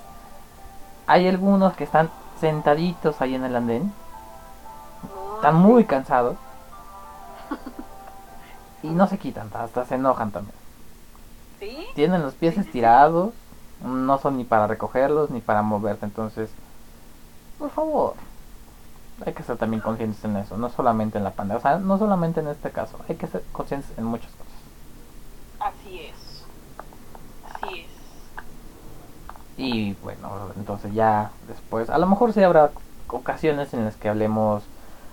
Hay algunos que están sentaditos ahí en el andén, están muy cansados y no se quitan, hasta se enojan también. ¿Sí? Tienen los pies estirados, no son ni para recogerlos ni para moverse, entonces, por favor, hay que ser también conscientes en eso, no solamente en la pandemia, o sea, no solamente en este caso, hay que ser conscientes en muchas cosas. Así es. Así es. Y bueno, entonces ya después, a lo mejor sí habrá ocasiones en las que hablemos,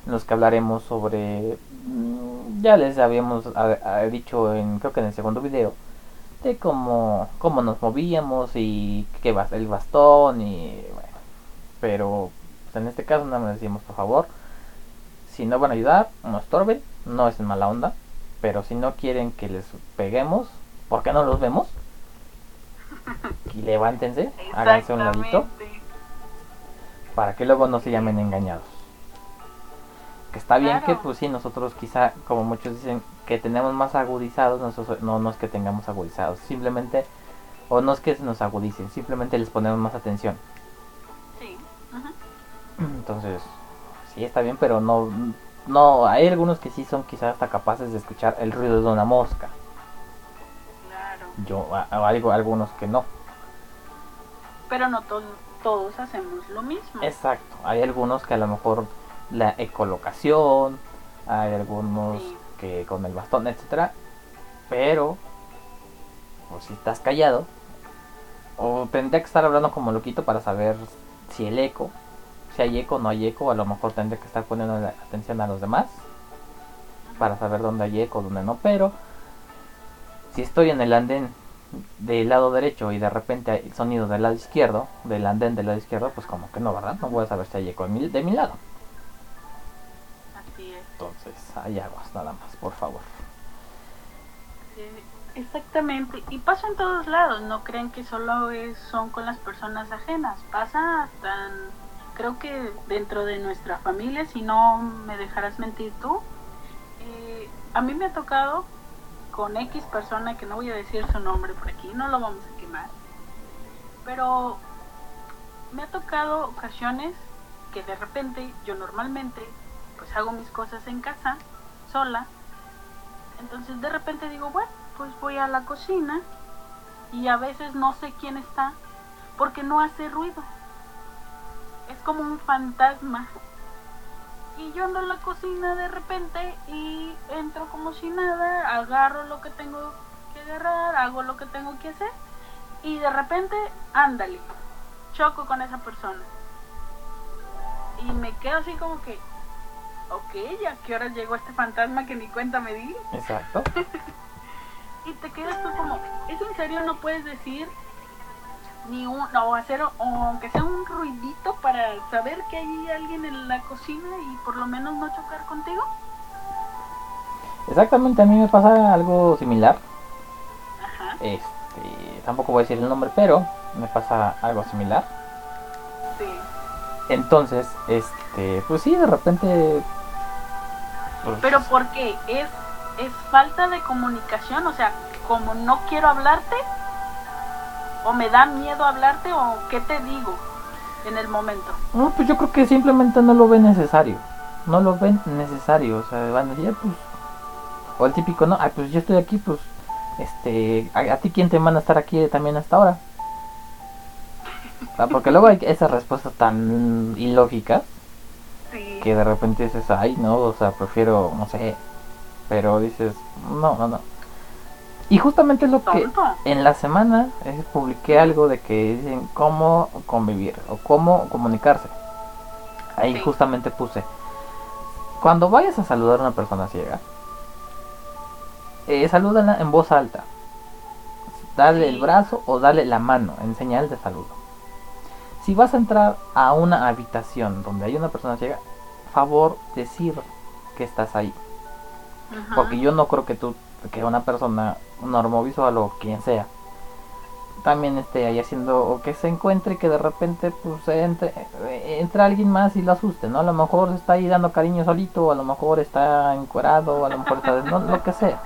en los que hablaremos sobre, mm, ya les habíamos dicho en, creo que en el segundo video, de cómo, cómo nos movíamos y qué bas- el bastón y bueno, pero pues, en este caso nada más decimos por favor, si no van a ayudar, no estorben, no es mala onda, pero si no quieren que les peguemos, ¿por qué no los vemos? Y levántense, háganse un ladito para que luego no se llamen engañados. Que está bien que pues sí, nosotros quizá, como muchos dicen, que tenemos más agudizados, nosotros, no, no es que tengamos agudizados, simplemente, o no es que se nos agudicen, simplemente les ponemos más atención. Sí. Entonces, sí está bien, pero no, no, hay algunos que sí son quizás hasta capaces de escuchar el ruido de una mosca. Yo, algo, algunos que no. Pero no to- todos hacemos lo mismo. Exacto, hay algunos que a lo mejor la ecolocación, hay algunos Sí. que con el bastón, etcétera, pero pues si estás callado o tendría que estar hablando como loquito para saber si el eco, si hay eco o no hay eco, a lo mejor tendría que estar poniendo atención a los demás para saber dónde hay eco, dónde no, pero si estoy en el andén del lado derecho y de repente hay el sonido del lado izquierdo, del andén del lado izquierdo, pues como que no, ¿verdad? No voy a saber si hay eco de mi, de mi lado. Así es. Entonces, hay aguas nada más, por favor. Eh, Exactamente, y pasa en todos lados, no creen que solo es, son con las personas ajenas, pasa en- creo que dentro de nuestra familia, si no me dejarás mentir tú, eh, a mí me ha tocado con X persona, que no voy a decir su nombre por aquí, no lo vamos a quemar, pero me ha tocado ocasiones que de repente yo normalmente pues hago mis cosas en casa, sola, entonces de repente digo, bueno, pues voy a la cocina y a veces no sé quién está porque no hace ruido. Es como un fantasma. Y yo ando en la cocina de repente y entro como si nada, agarro lo que tengo que agarrar, hago lo que tengo que hacer y de repente, ándale, choco con esa persona. Y me quedo así como que, ok, ¿a qué hora llegó este fantasma que ni cuenta me di? Exacto. Y te quedas tú como, ¿es en serio no puedes decir ni un, o hacer, o aunque sea un ruidito para saber que hay alguien en la cocina y por lo menos no chocar contigo? Exactamente, a mí me pasa algo similar. Ajá, Este, tampoco voy a decir el nombre, pero me pasa algo similar. sí, Entonces, este, pues sí, de repente. pues, pero ¿por qué? ¿Es, es falta de comunicación? O sea, como no quiero hablarte, o me da miedo hablarte, o qué te digo en el momento. No, pues yo creo que simplemente no lo ven necesario. No lo ven necesario. O sea, van a decir, "Ah, pues. O el típico, no, ay, pues yo estoy aquí, pues. Este, a, a ti quién te manda a estar aquí también hasta ahora. Ah, porque luego hay esas respuestas tan ilógicas Sí, que de repente dices, ay, no, o sea, prefiero, no sé. Pero dices, no, no, no. Y justamente es lo que en la semana eh, publiqué algo de que dicen cómo convivir o cómo comunicarse. Ahí Sí. justamente puse, cuando vayas a saludar a una persona ciega, eh, salúdala en voz alta. Dale el brazo o dale la mano en señal de saludo. Si vas a entrar a una habitación donde hay una persona ciega, favor decir que estás ahí. Ajá. Porque yo no creo que tú, que una persona normovisual o quien sea, también esté ahí haciendo o que se encuentre que de repente pues entre, entra alguien más y lo asuste, ¿no? A lo mejor está ahí dando cariño solito, a lo mejor está encuerado, a lo mejor está no, lo que sea.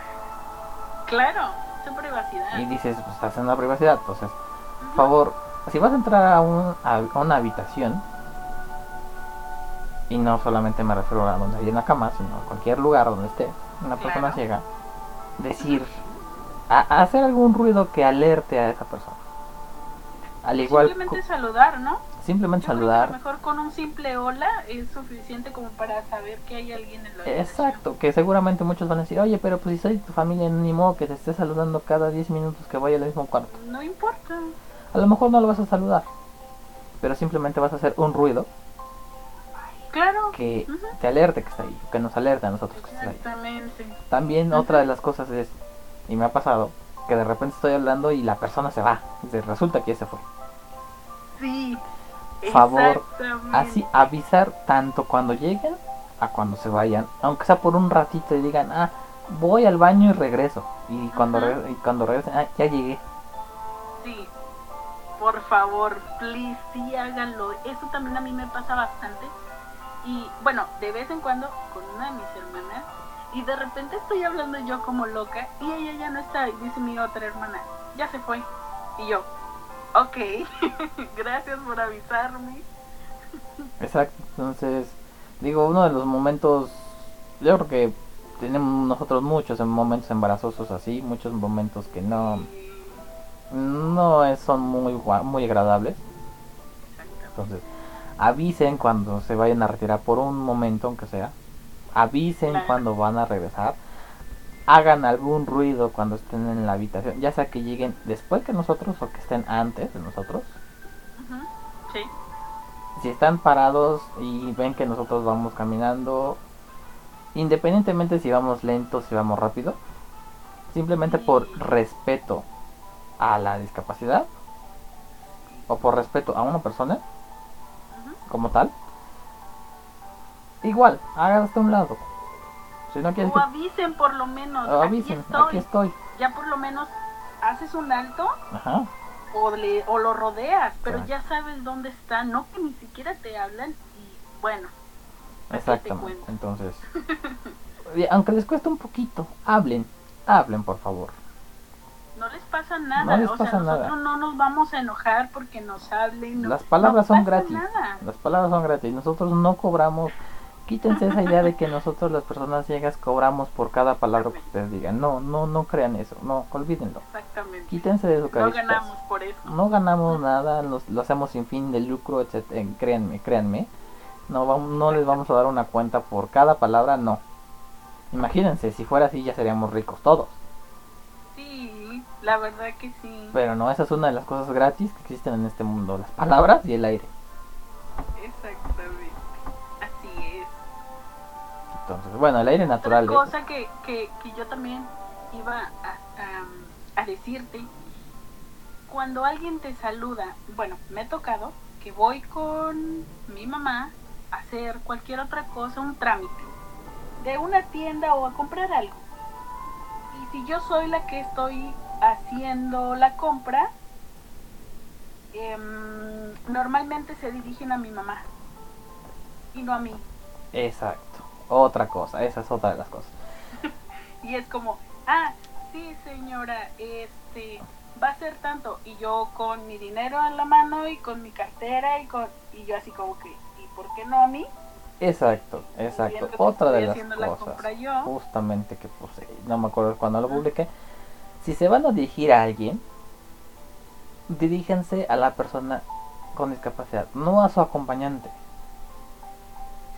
Claro, su privacidad. Y dices, pues estás en la privacidad, entonces, por favor, si vas a entrar a, un, a una habitación, y no solamente me refiero a donde hay una cama, sino a cualquier lugar donde esté una persona ciega, decir, a, hacer algún ruido que alerte a esa persona. Al igual simplemente saludar, ¿no? Simplemente saludar. a lo mejor con un simple hola es suficiente como para saber que hay alguien en la Exacto, que seguramente muchos van a decir, oye, pero pues si soy tu familia, ni modo que te esté saludando cada 10 minutos que vaya al mismo cuarto. No importa. A lo mejor no lo vas a saludar, pero simplemente vas a hacer un ruido Claro. Que te alerte que está ahí, que nos alerte a nosotros que está ahí. También otra de las cosas es, y me ha pasado, que de repente estoy hablando y la persona se va. Resulta que ya se fue. Sí. Favor, así avisar tanto cuando lleguen a cuando se vayan, aunque sea por un ratito y digan, ah, voy al baño y regreso. Y cuando, y cuando regresen, ah, ya llegué. Sí, por favor, please, sí háganlo. Eso también a mí me pasa bastante y bueno, de vez en cuando con una de mis hermanas y de repente estoy hablando yo como loca y ella ya no está y dice mi otra hermana, ya se fue. Y yo, ok, gracias por avisarme. Exacto, entonces digo, uno de los momentos, yo creo que tenemos nosotros muchos momentos embarazosos así, muchos momentos que no, no son muy, muy agradables. Entonces, avisen cuando se vayan a retirar por un momento, aunque sea. Avisen cuando van a regresar. Hagan algún ruido cuando estén en la habitación, ya sea que lleguen después que nosotros o que estén antes de nosotros. Sí. Si están parados y ven que nosotros vamos caminando, independientemente si vamos lentos, si vamos rápido, simplemente por respeto a la discapacidad o por respeto a una persona, como tal. Igual, hasta un lado. Si no quieres o avisen por lo menos. avisen, aquí estoy. Ya por lo menos haces un alto. O, le, o lo rodeas, pero ya sabes dónde está, no que ni siquiera te hablan y bueno. Exactamente. Entonces, aunque les cueste un poquito, hablen, hablen por favor no les pasa nada. o sea, nosotros no nos vamos a enojar porque nos hablen. Las palabras son gratis. Las palabras son gratis. Nosotros no cobramos. Quítense esa idea de que nosotros las personas ciegas cobramos por cada palabra que ustedes digan. No, no, no crean eso. No, olvídenlo. Exactamente. Quítense de su cabeza. No ganamos por eso. No ganamos nada. lo hacemos sin fin de lucro, etc. Créanme, créanme. No, vamos, no les vamos a dar una cuenta por cada palabra. No. Imagínense, si fuera así ya seríamos ricos todos. La verdad que sí. Pero no, esa es una de las cosas gratis que existen en este mundo, las palabras y el aire. Entonces, bueno, el aire natural. Otra cosa que, que, que, yo también iba a, a, decirte, cuando alguien te saluda, bueno, me ha tocado que voy con mi mamá a hacer cualquier otra cosa, un trámite, de una tienda o a comprar algo. Y si yo soy la que estoy haciendo la compra, em, normalmente se dirigen a mi mamá y no a mí. Exacto, otra cosa, esa es otra de las cosas. y es como, ah, sí señora, este, va a ser tanto, y yo con mi dinero en la mano y con mi cartera y con, y yo así como que, ¿y por qué no a mí? Exacto, exacto. Otra de las cosas, justamente que puse, no me acuerdo cuando lo publiqué, si se van a dirigir a alguien, diríjense a la persona con discapacidad, no a su acompañante.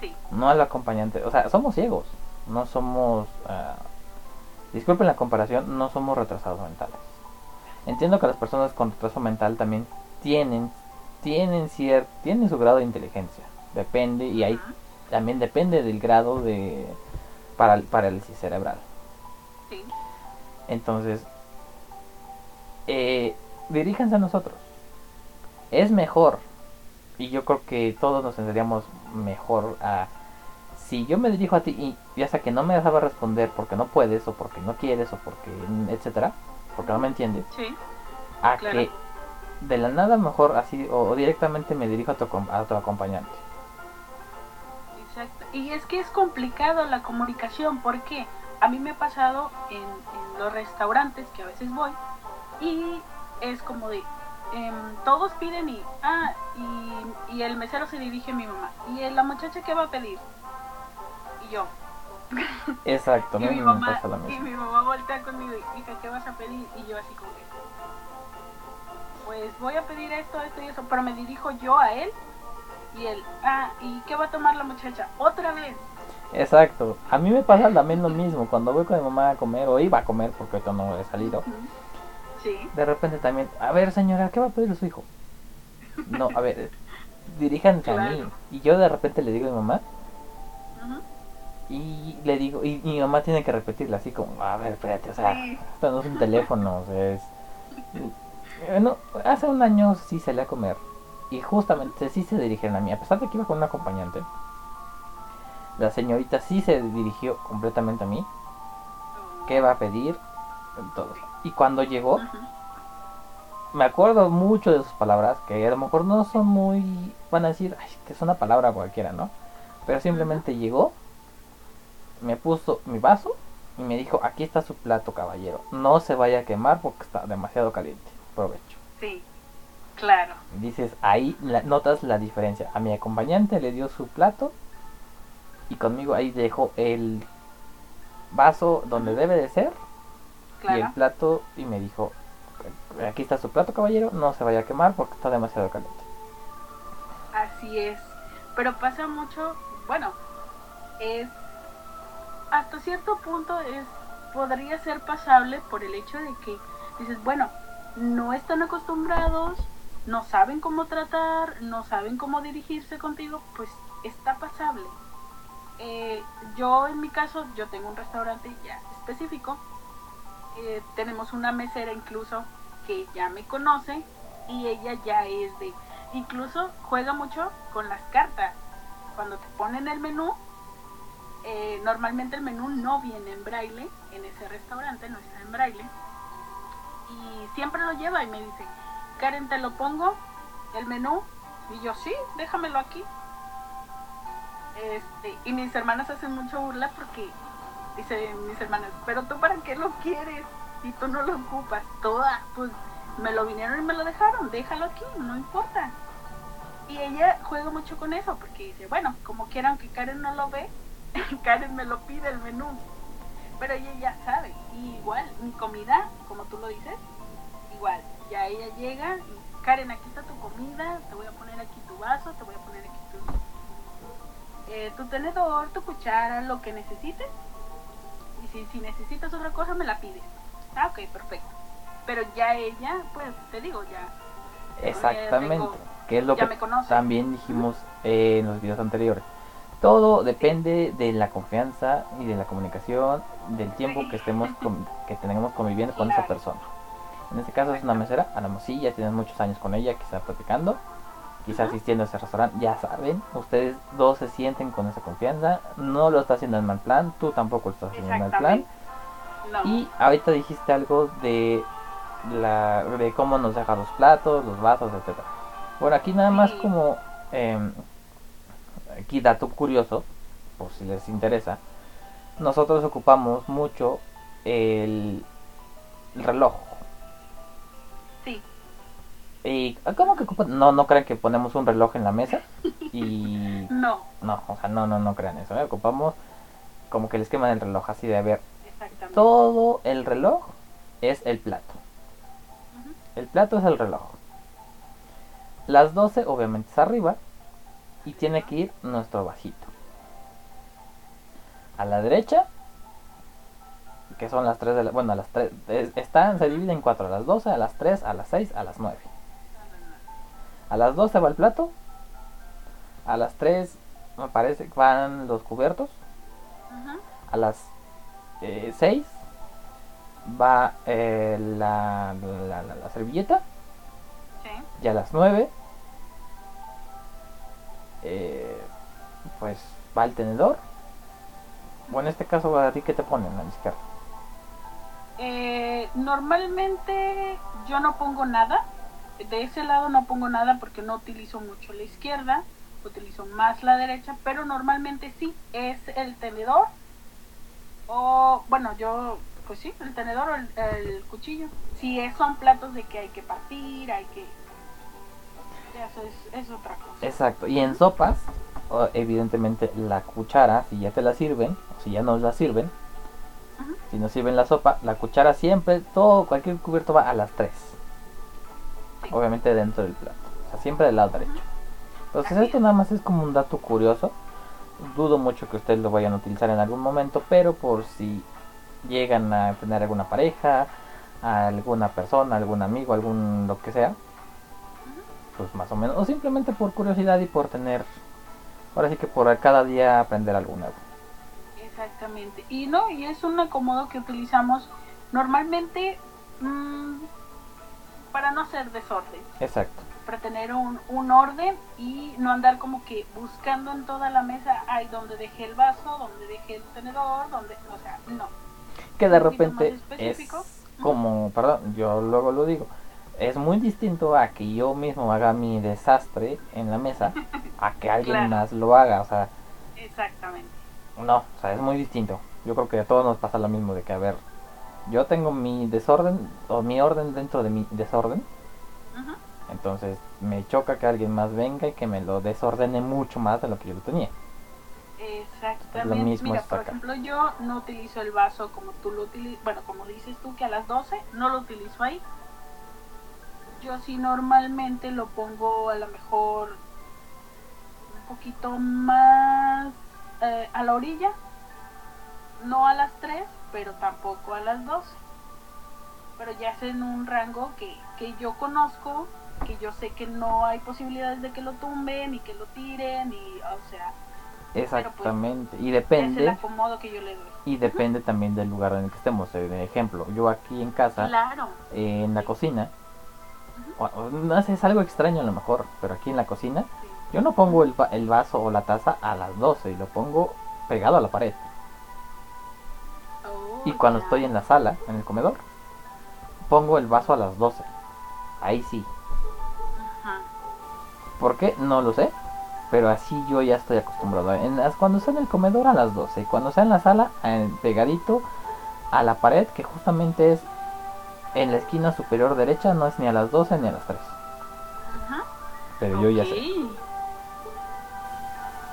Sí. No al acompañante. O sea, somos ciegos, no somos... Uh, disculpen la comparación, no somos retrasados mentales. Entiendo que las personas con retraso mental también tienen tienen cierto tienen su grado de inteligencia depende y ahí también depende del grado de parálisis cerebral sí. entonces eh, diríjanse a nosotros. Es mejor, y yo creo que todos nos sentiríamos mejor a... Si yo me dirijo a ti y ya sea que no me a responder porque no puedes o porque no quieres o porque etcétera, porque no me entiendes, sí, a que de la nada mejor así o, o directamente me dirijo a tu, a tu acompañante. Exacto. Y es que es complicado la comunicación porque a mí me ha pasado en, en los restaurantes que a veces voy y es como de em, todos piden y ah y, y el mesero se dirige a mi mamá. Y la muchacha qué va a pedir y yo. Exacto, y mi mamá y mi mamá voltea conmigo y hija qué vas a pedir y yo así como que pues voy a pedir esto esto y eso pero me dirijo yo a él y él ah y qué va a tomar la muchacha otra vez. Exacto, a mí me pasa también lo mismo. Cuando voy con mi mamá a comer o iba a comer porque ahorita no he salido. Sí De repente también, a ver señora, ¿qué va a pedir su hijo? No, a ver, diríjanse a mí. Claro. Y yo de repente le digo a mi mamá Ujú. y le digo, y, y mi mamá tiene que repetirle así como, a ver, espérate, o sea, Sí. esto no es un teléfono, o sea, es... Bueno, hace un año sí salí a comer y justamente sí se dirigieron a mí, a pesar de que iba con un acompañante. La señorita sí se dirigió completamente a mí. ¿Qué va a pedir? Todo. Y cuando llegó, me acuerdo mucho de sus palabras, que a lo mejor no son muy... Van a decir, ay, que es una palabra cualquiera, ¿no? Pero simplemente llegó, me puso mi vaso y me dijo, aquí está su plato, caballero. No se vaya a quemar porque está demasiado caliente. Provecho. Sí, claro. Dices, ahí la- notas la diferencia. A mi acompañante le dio su plato y conmigo ahí dejó el vaso donde debe de ser y el plato y me dijo, aquí está su plato, caballero, no se vaya a quemar porque está demasiado caliente. Así es. Pero pasa mucho, bueno, es hasta cierto punto es podría ser pasable por el hecho de que dices, bueno, no están acostumbrados, no saben cómo tratar, no saben cómo dirigirse contigo, pues está pasable. Eh, yo en mi caso, yo tengo un restaurante ya específico, eh, tenemos una mesera incluso que ya me conoce y ella ya es de, incluso juega mucho con las cartas. Cuando te ponen el menú, eh, normalmente el menú no viene en braille, en ese restaurante no está en braille, y siempre lo lleva y me dice, Karen, te lo pongo, el menú, y yo sí, déjamelo aquí. Este, y mis hermanas hacen mucho burla porque dicen mis hermanas, pero tú para qué lo quieres si tú no lo ocupas. Toda, pues me lo vinieron y me lo dejaron, déjalo aquí, no importa. Y ella juega mucho con eso porque dice, bueno, como quiera, aunque Karen no lo ve, Karen me lo pide el menú. Pero ella ya sabe. Y igual, mi comida, como tú lo dices, igual, ya ella llega Karen, aquí está tu comida, te voy a poner aquí tu vaso, te voy a poner aquí tu, eh, tu tenedor, tu cuchara, lo que necesites. Si, si necesitas otra cosa, me la pides. Ah, ok, perfecto. Pero ya ella, pues te digo, ya. Exactamente. tengo- que es lo que también dijimos eh, en los videos anteriores. Todo depende de la confianza y de la comunicación, del tiempo que estemos con- que tengamos conviviendo con esa persona. En este caso es una mesera, a mejor sí, ya tienen muchos años con ella, quizá platicando, quizá Ujú. asistiendo a ese restaurante, ya saben, ustedes dos se sienten con esa confianza, no lo está haciendo en mal plan, tú tampoco lo estás haciendo en mal plan. No. Y ahorita dijiste algo de la de cómo nos deja los platos, los vasos, etcétera. Bueno, aquí nada más Sí. como eh, aquí dato curioso, por si les interesa, nosotros ocupamos mucho el reloj. Y ¿cómo que ocupan? No, no crean que ponemos un reloj en la mesa y no, no, o sea, no, no, no crean eso. ¿eh? Ocupamos como que el esquema del reloj, así de a ver, exactamente. todo el reloj es el plato. Ujú. El plato es el reloj. Las 12 obviamente es arriba y tiene que ir nuestro vasito. A la derecha, que son las 3 de la... Bueno, a las 3... es- Están, se divide en 4. A las 12, a las 3, a las 6, a las 9. A las 12 va el plato. A las 3 me parece que van los cubiertos. Ujú. A las 6 va eh, la, la, la- la servilleta. Sí. Y a las 9 eh, pues va el tenedor. O en este caso, ¿a ti qué te ponen a la izquierda? Eh, normalmente yo no pongo nada de ese lado no pongo nada porque no utilizo mucho la izquierda, utilizo más la derecha, pero normalmente sí es el tenedor o bueno, yo pues sí, el tenedor o el, cuchillo. Si son platos de que hay que partir, hay que eso es, es otra cosa. Exacto, y en sopas evidentemente la cuchara, si ya te la sirven, o si ya no la sirven, si no sirven la sopa, la cuchara siempre, todo, cualquier cubierto va a las tres. Obviamente dentro del plato, o sea, siempre del lado derecho. Entonces esto nada más es como un dato curioso. Dudo mucho que ustedes lo vayan a utilizar en algún momento, pero por si llegan a tener alguna pareja, alguna persona, algún amigo, algún lo que sea, pues más o menos, o simplemente por curiosidad y por tener Ahora sí que por cada día aprender algo nuevo. Exactamente. Y no, y es un acomodo que utilizamos normalmente mmm, para no hacer desorden. Exacto. Para tener un, un, orden y no andar como que buscando en toda la mesa, ay, donde dejé el vaso, donde dejé el tenedor, donde, o sea, no. Que de repente es como, perdón, yo luego lo digo, es muy distinto a que yo mismo haga mi desastre en la mesa a que alguien más lo haga, o sea. Exactamente. No, o sea, es muy distinto. Yo creo que a todos nos pasa lo mismo de que, a ver, yo tengo mi desorden o mi orden dentro de mi desorden. Entonces me choca que alguien más venga y que me lo desordene mucho más de lo que yo lo tenía. Exactamente. Mira, por ejemplo, yo no utilizo el vaso como tú lo utilizas, bueno, como dices tú que a las 12 no lo utilizo ahí yo sí normalmente lo pongo a lo mejor un poquito más eh, a la orilla, no a las 3, pero tampoco a las 12. Pero ya es en un rango que, que yo conozco, que yo sé que no hay posibilidades de que lo tumben y que lo tiren, y o sea... Pues, Exactamente, y depende... Es el acomodo que yo le doy. Y depende también del lugar en el que estemos. Por ejemplo, yo aquí en casa, claro. en la cocina, no sé, es algo extraño a lo mejor, pero aquí en la cocina yo no pongo el, el vaso o la taza a las 12 y lo pongo pegado a la pared. Y cuando estoy en la sala, en el comedor, pongo el vaso a las 12. Ahí sí. ¿Por qué? No lo sé. Pero así yo ya estoy acostumbrado. En, cuando está en el comedor a las 12. Cuando está en la sala, pegadito a la pared, que justamente es en la esquina superior derecha no es ni a las 12 ni a las 3. Ajá. Pero yo ya sé.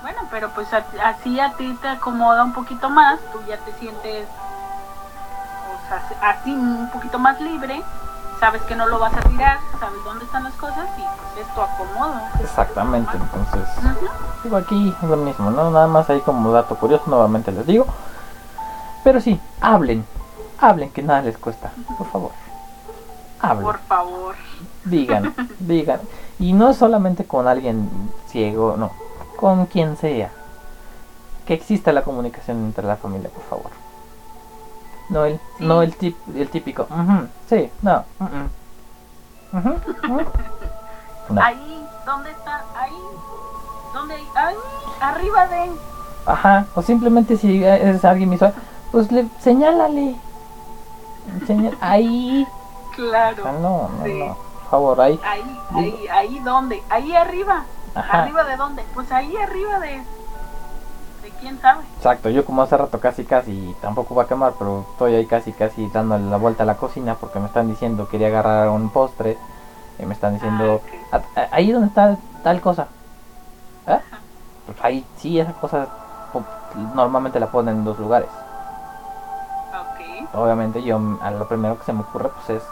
Bueno, pero pues así a ti te acomoda un poquito más, tú ya te sientes sea, así un poquito más libre, sabes que no lo vas a tirar, sabes dónde están las cosas y pues es tu acomodo. Exactamente, entonces, digo aquí es lo mismo, ¿no? Nada más ahí como dato curioso, nuevamente les digo. Pero sí, hablen, hablen que nada les cuesta, por favor. Por favor. Digan, digan. Y no solamente con alguien ciego, no. Con quien sea. Que exista la comunicación entre la familia, por favor. No el, no el, tip, el típico. sí, no. Ahí, ¿dónde está? Ahí. ¿Dónde? Ahí, arriba de. Ajá. O simplemente si es alguien visual, pues le señálale. ahí. Claro. no, no, no. Por favor, ahí. Ahí, ahí, ahí, ¿dónde? Ahí arriba. ¿Arriba de dónde? Pues ahí arriba de. Quién sabe. Exacto, yo como hace rato casi, casi, tampoco va a quemar, pero estoy ahí casi, casi dándole la vuelta a la cocina porque me están diciendo quería agarrar un postre. Y me están diciendo, ah, ahí donde está tal cosa. ¿Eh? Pues ahí, sí, esa cosa normalmente la ponen en dos lugares. Obviamente yo, a lo primero que se me ocurre pues es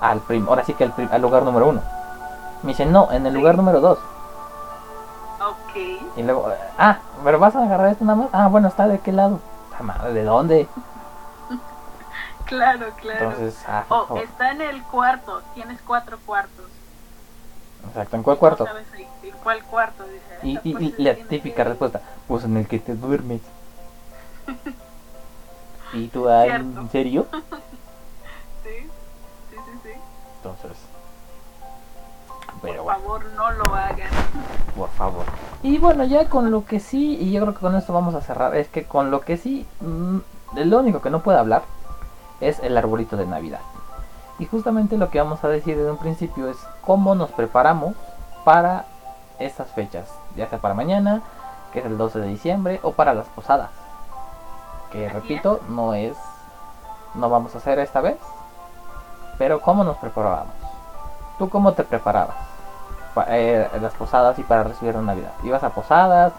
al prim ahora sí que al, al, lugar número uno. Me dice, no, en el lugar número dos. Ok. Y luego, ah, pero vas a agarrar esto nada más. Ah, bueno, está de qué lado. ¿de dónde? claro, claro. Entonces, ah, oh, está en el cuarto. Tienes cuatro cuartos. Exacto, ¿en cuál cuarto? sabes en cuál cuarto? Dice, y, y, la típica respuesta, pues en el que te duermes. ¿Y tú, en serio? Entonces. por favor, no lo hagan. Por favor. Y bueno, ya con lo que sí, y yo creo que con esto vamos a cerrar, es que con lo que sí, mm, lo único que no puede hablar es el arbolito de Navidad. Y justamente lo que vamos a decir desde un principio es cómo nos preparamos para estas fechas, ya sea para mañana, que es el 12 de diciembre, o para las posadas, que repito, no es, no vamos a hacer esta vez, pero cómo nos preparábamos. ¿Tú cómo te preparabas? Eh, las posadas y para recibir la Navidad. ¿Ibas a posadas?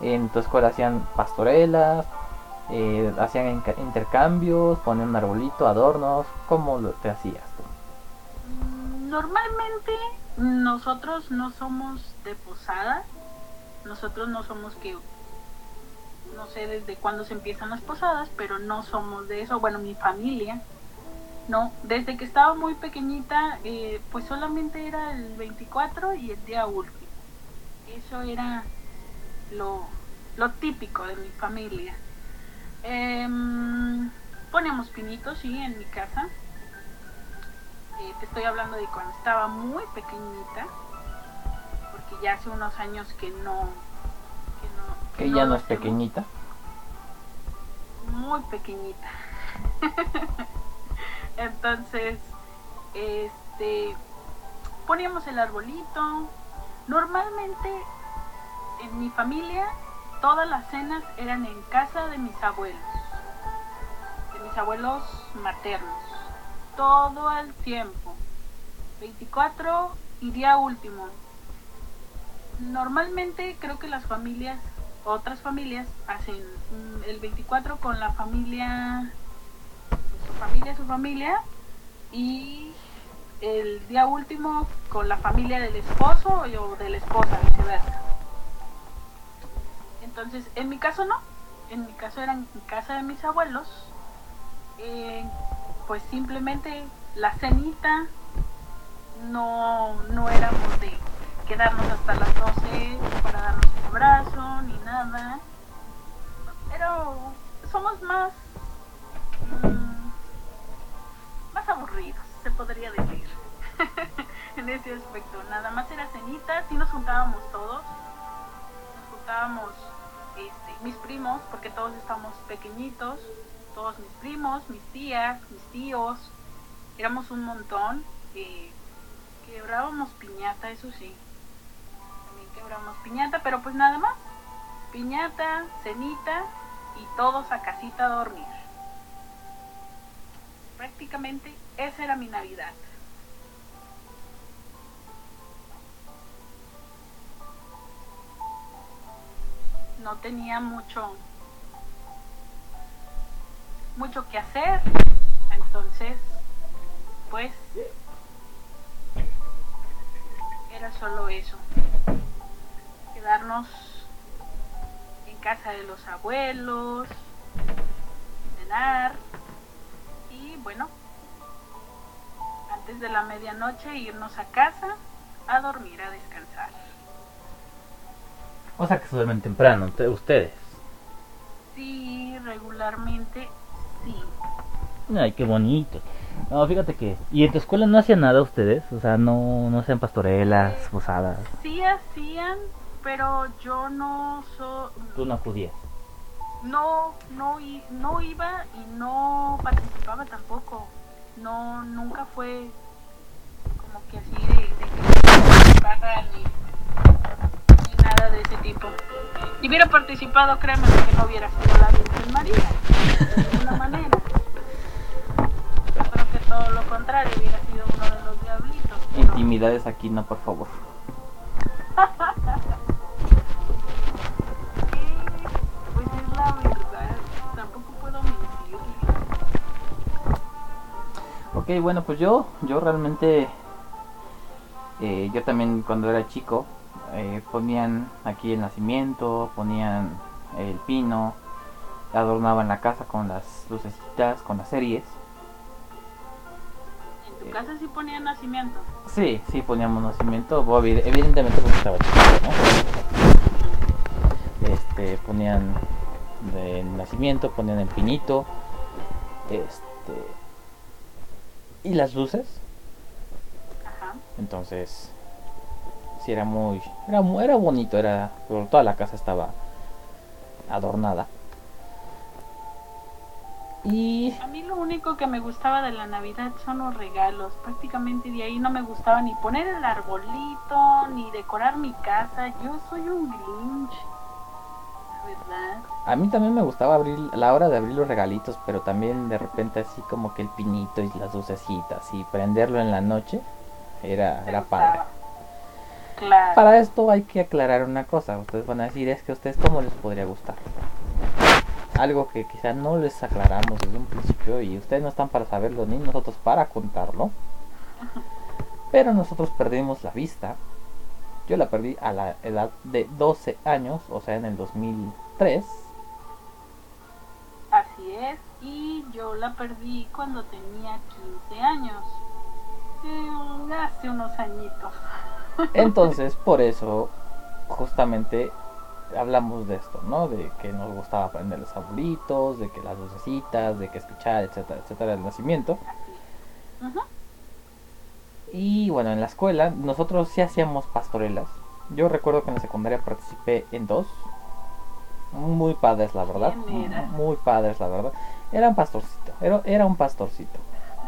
¿En tu escuela hacían pastorelas? Eh, ¿Hacían intercambios? ¿Ponían un arbolito, adornos? ¿Cómo lo te hacías tú? Normalmente nosotros no somos de posada, nosotros no somos que, no sé desde cuándo se empiezan las posadas, pero no somos de eso, bueno, mi familia, no, desde que estaba muy pequeñita, eh, pues solamente era el 24 y el día último, eso era lo, lo típico de mi familia. Em, poníamos pinitos, sí, en mi casa. Eh, te estoy hablando de cuando estaba muy pequeñita, porque ya hace unos años que no. Que, no, Que ya no es pequeñita. Muy pequeñita. Entonces, este. Poníamos el arbolito. Normalmente, en mi familia, todas las cenas eran en casa de mis abuelos. De mis abuelos maternos. Todo el tiempo. 24 y día último. Normalmente creo que las familias, otras familias, hacen mm, el 24 con la familia, familia, su familia, y el día último con la familia del esposo o de la esposa, viceversa. Entonces, en mi caso no, en mi caso era en casa de mis abuelos, eh, pues simplemente la cenita, no, no éramos de quedarnos hasta las 12 para darnos un abrazo ni nada. Pero somos más mm, aburridos, se podría decir. en ese aspecto, nada más era cenita, sí nos juntábamos todos. Nos juntábamos este, mis primos, porque todos estamos pequeñitos, todos mis primos, mis tías, mis tíos, éramos un montón. eh, quebrábamos piñata, eso sí. También quebrábamos piñata, pero pues nada más. Piñata, cenita y todos a casita a dormir. Prácticamente esa era mi Navidad. No tenía mucho mucho que hacer, entonces pues era solo eso. Quedarnos en casa de los abuelos, cenar bueno, antes de la medianoche irnos a casa a dormir, a descansar. O sea que se duermen temprano, te- ustedes. Sí, regularmente sí. Ay, qué bonito. No, fíjate que... ¿Y en tu escuela no hacían nada ustedes? O sea, no, no hacían pastorelas, posadas. Sí hacían, pero yo no soy... Tú no acudías. No no no iba y no participaba tampoco. No nunca fue como que así de, de que participara ni, ni nada de ese tipo. Si hubiera participado créeme que no hubiera sido la Virgen María de ninguna manera. Yo creo que todo lo contrario hubiera sido uno de los diablitos pero- Intimidades aquí no, por favor. Ok, bueno, pues yo, yo realmente, eh, yo también cuando era chico, eh, ponían aquí el nacimiento, ponían el pino, adornaban la casa con las lucecitas, con las series. En tu casa sí ponía nacimiento. Sí, sí, poníamos nacimiento, evidentemente porque estaba chiquito, ¿no? Este, ponían el nacimiento, ponían el pinito, este, y las luces. Ajá. Entonces, sí era muy, era, era bonito, era, toda la casa estaba adornada. Y A mí lo único que me gustaba de la Navidad son los regalos. Prácticamente de ahí no me gustaba ni poner el arbolito, ni decorar mi casa. Yo soy un Grinch. A mí también me gustaba abrir la hora de abrir los regalitos, pero también de repente así como que el pinito y las lucecitas y prenderlo en la noche era, era padre. Claro. Para esto hay que aclarar una cosa. Ustedes van a decir es que a ustedes cómo les podría gustar. Algo que quizá no les aclaramos desde un principio y ustedes no están para saberlo ni nosotros para contarlo. Pero nosotros perdimos la vista. Yo la perdí a la edad de 12 años, o sea, en el 2003. Así es. Y yo la perdí cuando tenía 15 años. Eh, hace unos añitos. Entonces, por eso, justamente hablamos de esto, ¿no? De que nos gustaba aprender los abuelitos, de que las lucecitas, de que escuchar, etcétera, etcétera, el nacimiento. Así. Ujú. Y bueno, en la escuela nosotros sí hacíamos pastorelas. Yo recuerdo que en la secundaria participé en dos. Muy padres, la verdad. Muy padres, la verdad. Era un pastorcito. Era, era un pastorcito.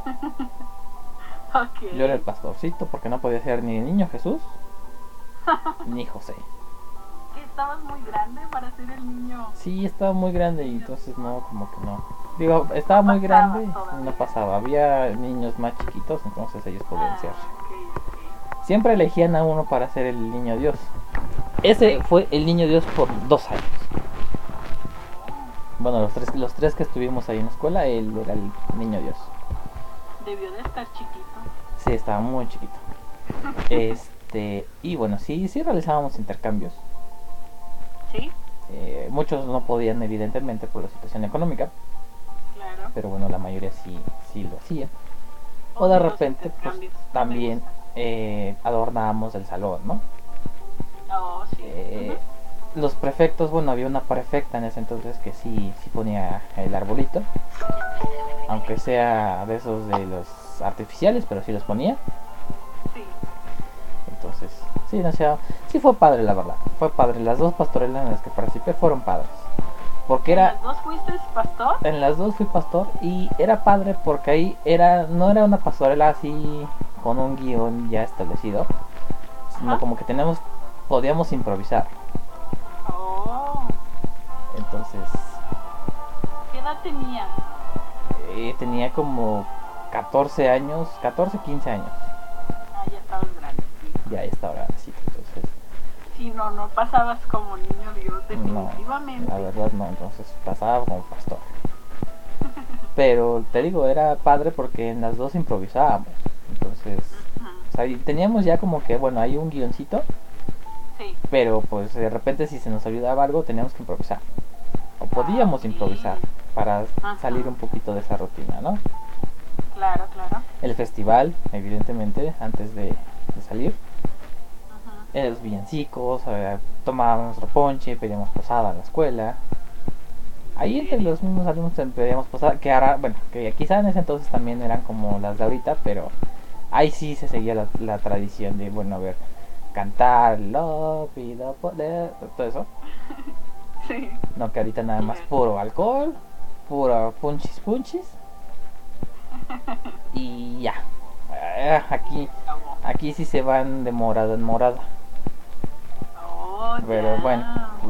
Yo era el pastorcito porque no podía ser ni el niño Jesús ni José. ¿Que ¿Estabas muy grande para ser el niño? Sí, estaba muy grande y entonces no, como que no. Digo, estaba No muy grande todavía. no pasaba. Había niños más chiquitos, entonces ellos podían Ah, ser. Siempre elegían a uno para ser el niño Dios. Ese fue el niño Dios por dos años. Bueno, los tres, los tres que estuvimos ahí en la escuela, él era el niño Dios. Debió de estar chiquito. Sí, estaba muy chiquito. Este, y bueno, sí, sí realizábamos intercambios. Sí, Eh, muchos no podían, evidentemente, por la situación económica, claro. pero bueno, la mayoría sí, sí lo hacía. O de repente, pues también eh, adornábamos el salón, ¿no? Oh, sí. Eh, los prefectos, bueno, había una prefecta en ese entonces que sí, sí ponía el arbolito, aunque sea de esos de los artificiales, pero sí los ponía. Sí. Entonces, sí, no sé, sí fue padre, la verdad. Fue padre. Las dos pastorelas en las que participé fueron padres. Porque ¿En era, ¿Las dos fuiste pastor? en las dos fui pastor y era padre porque ahí era, no era una pastorela así con un guion ya establecido, sino Ajá. como que tenemos, podíamos improvisar. Oh, Entonces, ¿qué edad tenía? eh, tenía como 14 años, 14, 15 años. Ah, ya estabas grande. sí. Ya estaba grandecito, entonces, Sí, no, no pasabas como niño Dios, no, definitivamente. la verdad no, entonces pasaba como pastor. Pero te digo, era padre porque en las dos improvisábamos. Entonces, o sea, teníamos ya como que, bueno, hay un guioncito, Sí, pero pues de repente si se nos olvidaba algo teníamos que improvisar. O podíamos improvisar para Ajá. salir un poquito de esa rutina, ¿no? claro, claro. El festival, evidentemente, antes de, de salir. Eh, Los villancicos, eh, tomábamos nuestro ponche, pedíamos posada en la escuela. Ahí entre los mismos alumnos pedíamos posada, que ahora, bueno, que quizá en ese entonces también eran como las de ahorita, pero ahí sí se seguía la, la tradición de, bueno, a ver, cantar, lo pido poder, todo eso. Sí. No, que ahorita nada más puro alcohol, puro punchis punchis. Y ya. Eh, Aquí, aquí sí se van de morada en morada. Oh, Pero bueno,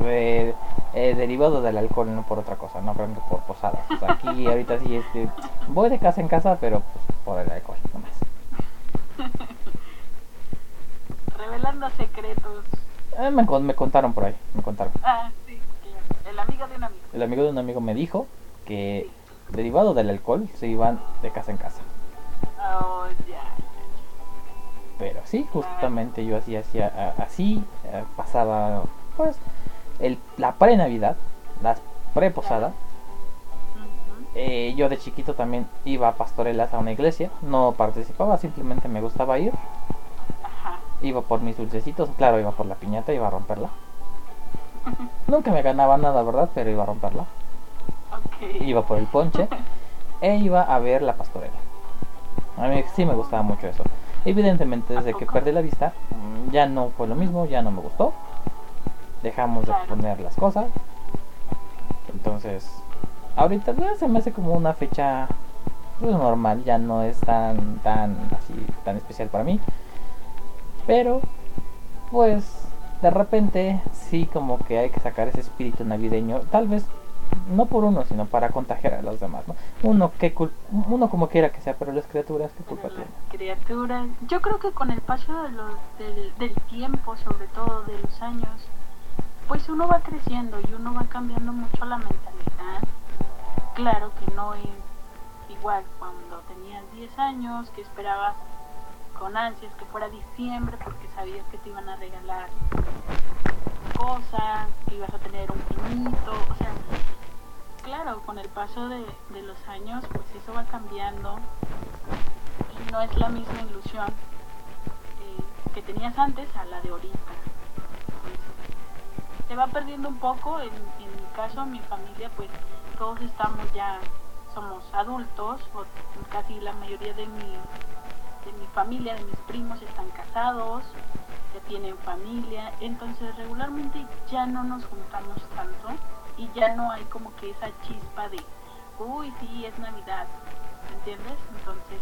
eh, eh, derivado del alcohol, no por otra cosa, no creo que por posadas. O sea, aquí ahorita sí este, voy de casa en casa, pero pues, por el alcohol, nomás. Revelando secretos. Eh, me, me contaron por ahí, me contaron. Ah, sí, claro. El amigo de un amigo. El amigo de un amigo me dijo que derivado del alcohol se iban de casa en casa. Oh, ya. Pero sí, justamente yo así hacía así, eh, pasaba pues el, la pre-navidad, las pre-posada. Eh, yo de chiquito también iba a pastorelas a una iglesia, no participaba, simplemente me gustaba ir. Iba por mis dulcecitos, claro, iba por la piñata, iba a romperla. Nunca me ganaba nada, ¿verdad? Pero iba a romperla. Iba por el ponche e iba a ver la pastorela. A mí sí me gustaba mucho eso. Evidentemente, desde ¿A que perdí la vista, mm, ya no fue lo mismo, ya no me gustó. Dejamos de poner las cosas. Entonces, ahorita pues, se me hace como una fecha pues, normal, ya no es tan, tan, así, tan especial para mí. Pero, pues, de repente sí como que hay que sacar ese espíritu navideño, tal vez no por uno, sino para contagiar a los demás, ¿no? Uno, que uno como quiera que sea, pero las criaturas, ¿qué culpa tienen? Criaturas, yo creo que con el paso de los, del, del tiempo, sobre todo de los años, pues uno va creciendo y uno va cambiando mucho la mentalidad. Claro que no es igual cuando tenías 10 años, que esperabas con ansias que fuera diciembre porque sabías que te iban a regalar cosas, que ibas a tener un pinito, o sea, claro, con el paso de, los años, pues eso va cambiando y no es la misma ilusión eh, que tenías antes a la de ahorita. se va perdiendo un poco, en, en mi caso, mi familia, pues todos estamos ya, somos adultos, o casi la mayoría de mi, de mi familia, de mis primos están casados, ya tienen familia, entonces regularmente ya no nos juntamos tanto y ya no hay como que esa chispa de, uy, sí, es Navidad, ¿entiendes? Entonces,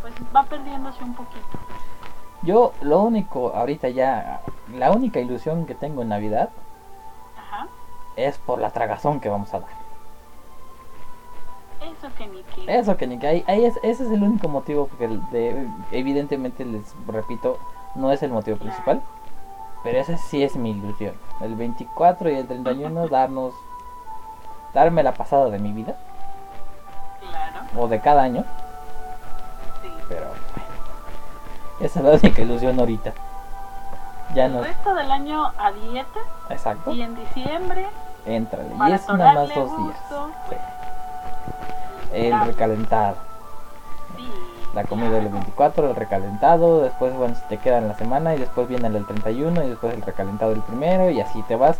pues va perdiéndose un poquito. Yo lo único, ahorita ya, la única ilusión que tengo en Navidad es por la tragazón que vamos a dar. Eso que ni que. Eso que ni que. Ahí, ese es el único motivo, porque de, evidentemente les repito, no es el motivo principal. Pero esa sí es mi ilusión. El 24 y el 31 darnos... Darme la pasada de mi vida. Claro. O de cada año. Sí. Pero Esa es la única ilusión ahorita. Ya no. El resto del año a dieta. Exacto. Y en diciembre. Entra. Y es nada más dos días. El recalentado la comida del 24, el recalentado, después bueno, te queda en la semana y después viene el 31 y después el recalentado del primero y así te vas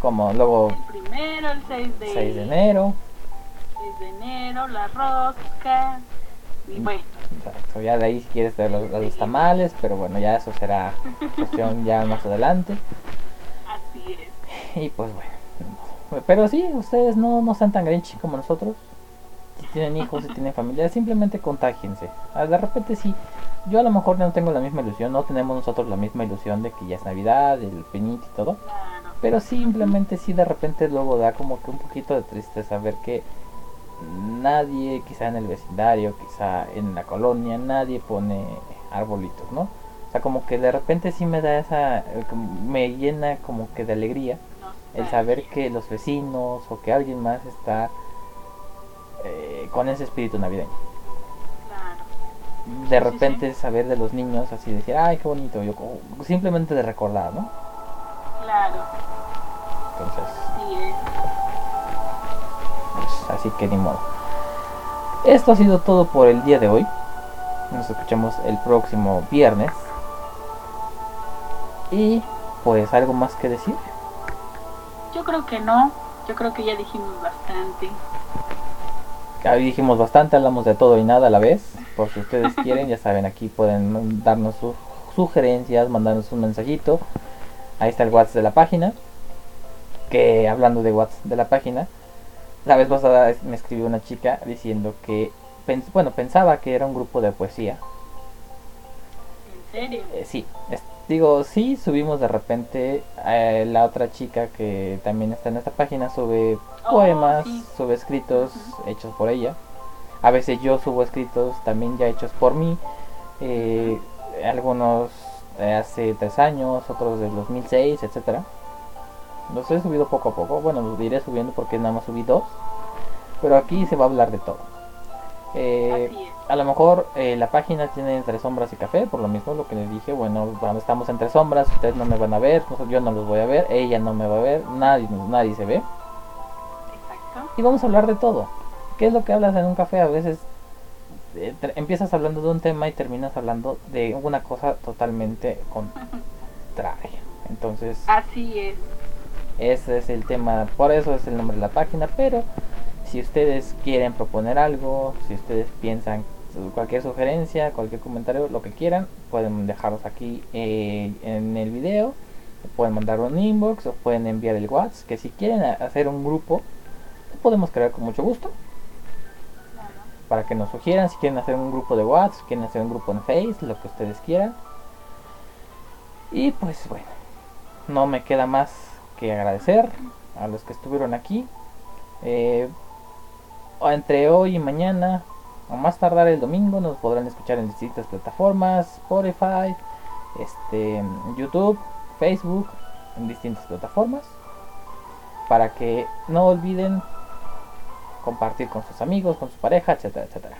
como luego el primero, el 6 de, 6 de enero. 6 de enero, la rosca y bueno. Exacto, ya de ahí si quieres de los, los tamales, pero bueno, ya eso será cuestión ya más adelante. Así es. Y pues bueno, pero sí, ustedes no, no están tan grinch como nosotros tienen hijos, si tienen familia, simplemente contágiense. Ah, de repente sí, yo a lo mejor no tengo la misma ilusión, no tenemos nosotros la misma ilusión de que ya es Navidad, el peñito y todo. Pero simplemente sí de repente luego da como que un poquito de tristeza ver que nadie, quizá en el vecindario, quizá en la colonia, nadie pone arbolitos, ¿no? O sea, como que de repente sí me da esa, me llena como que de alegría el saber que los vecinos o que alguien más está eh, con ese espíritu navideño. De repente saber de los niños así decir, ay, qué bonito, yo simplemente de recordar, ¿no? Claro. Entonces. Pues, así que ni modo. Esto ha sido todo por el día de hoy. Nos escuchamos el próximo viernes. Y pues algo más que decir. Yo creo que no. Yo creo que ya dijimos bastante ahí dijimos bastante, hablamos de todo y nada a la vez. Por si ustedes quieren, ya saben, aquí pueden darnos sus sugerencias, mandarnos un mensajito. Ahí está el WhatsApp de la página. Que hablando de WhatsApp de la página, la vez pasada me escribió una chica diciendo que, bueno, pensaba que era un grupo de poesía. ¿En serio? Eh, sí, digo, sí, subimos de repente. Eh, la otra chica que también está en esta página sube poemas, sube escritos hechos por ella. A veces yo subo escritos también ya hechos por mí. Eh, algunos hace tres años, otros del 2006, etcétera. Los he subido poco a poco. Bueno, los iré subiendo porque nada más subí dos. Pero aquí se va a hablar de todo. Eh, a lo mejor eh, la página tiene entre sombras y café, por lo mismo lo que les dije, bueno, estamos entre sombras, ustedes no me van a ver, yo no los voy a ver, ella no me va a ver, nadie, nadie se ve y vamos a hablar de todo. ¿Qué es lo que hablas en un café? A veces eh, empiezas hablando de un tema y terminas hablando de una cosa totalmente contraria. Entonces, así es. Ese es el tema, por eso es el nombre de la página, pero si ustedes quieren proponer algo, si ustedes piensan cualquier sugerencia, cualquier comentario, lo que quieran, pueden dejarlos aquí eh, en el video, pueden mandar un inbox o pueden enviar el WhatsApp, que si quieren hacer un grupo lo podemos crear con mucho gusto. Para que nos sugieran si quieren hacer un grupo de WhatsApp, quieren hacer un grupo en Face, lo que ustedes quieran. Y pues bueno, no me queda más que agradecer a los que estuvieron aquí. Eh, entre hoy y mañana, o más tardar el domingo, nos podrán escuchar en distintas plataformas, Spotify, este, YouTube, Facebook, en distintas plataformas. Para que no olviden compartir con sus amigos, con su pareja, etcétera, etcétera.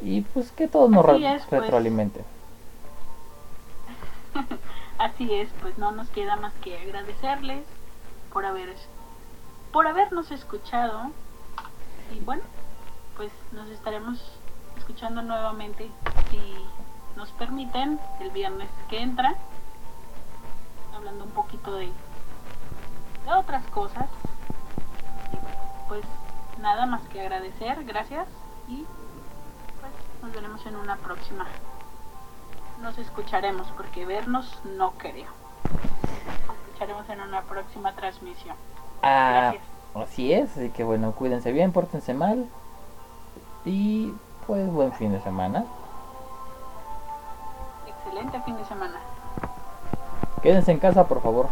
Y pues que todos nos es, pues. retroalimenten. Así es, pues no nos queda más que agradecerles por haber por habernos escuchado y bueno, pues nos estaremos escuchando nuevamente si nos permiten el viernes que entra hablando un poquito de, de otras cosas y pues nada más que agradecer, gracias y pues nos veremos en una próxima nos escucharemos, porque vernos no creo. Nos escucharemos en una próxima transmisión. Ah, así es, así que bueno, cuídense bien, pórtense mal. Y pues buen fin de semana. Excelente fin de semana. Quédense en casa, por favor.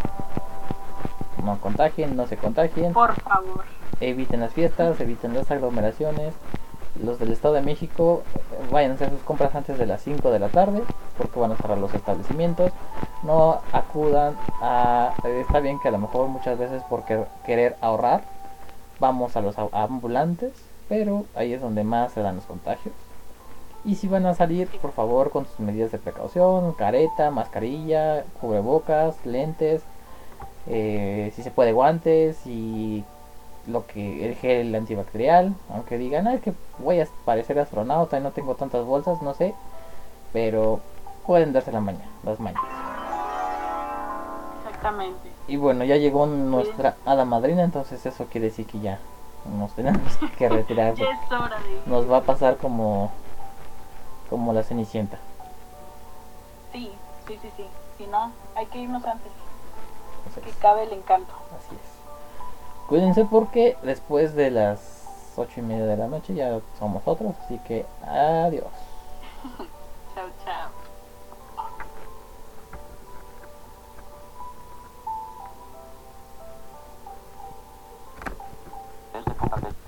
No contagien, no se contagien. Por favor. Eviten las fiestas, eviten las aglomeraciones los del Estado de México vayan a hacer sus compras antes de las 5 de la tarde porque van a cerrar los establecimientos no acudan a está bien que a lo mejor muchas veces por querer ahorrar vamos a los ambulantes pero ahí es donde más se dan los contagios y si van a salir por favor con sus medidas de precaución careta mascarilla cubrebocas lentes eh, si se puede guantes y lo que el gel antibacterial, aunque digan, ah, es que voy a parecer astronauta y no tengo tantas bolsas, no sé, pero pueden darse la maña, las mañas. Exactamente. Y bueno, ya llegó nuestra hada madrina, entonces eso quiere decir que ya nos tenemos que retirar. ya es hora de... Nos va a pasar como como la cenicienta. Sí, sí, sí, sí. Si no, hay que irnos antes. Que cabe el encanto. Así es. Cuídense porque después de las ocho y media de la noche ya somos otros, así que adiós. avec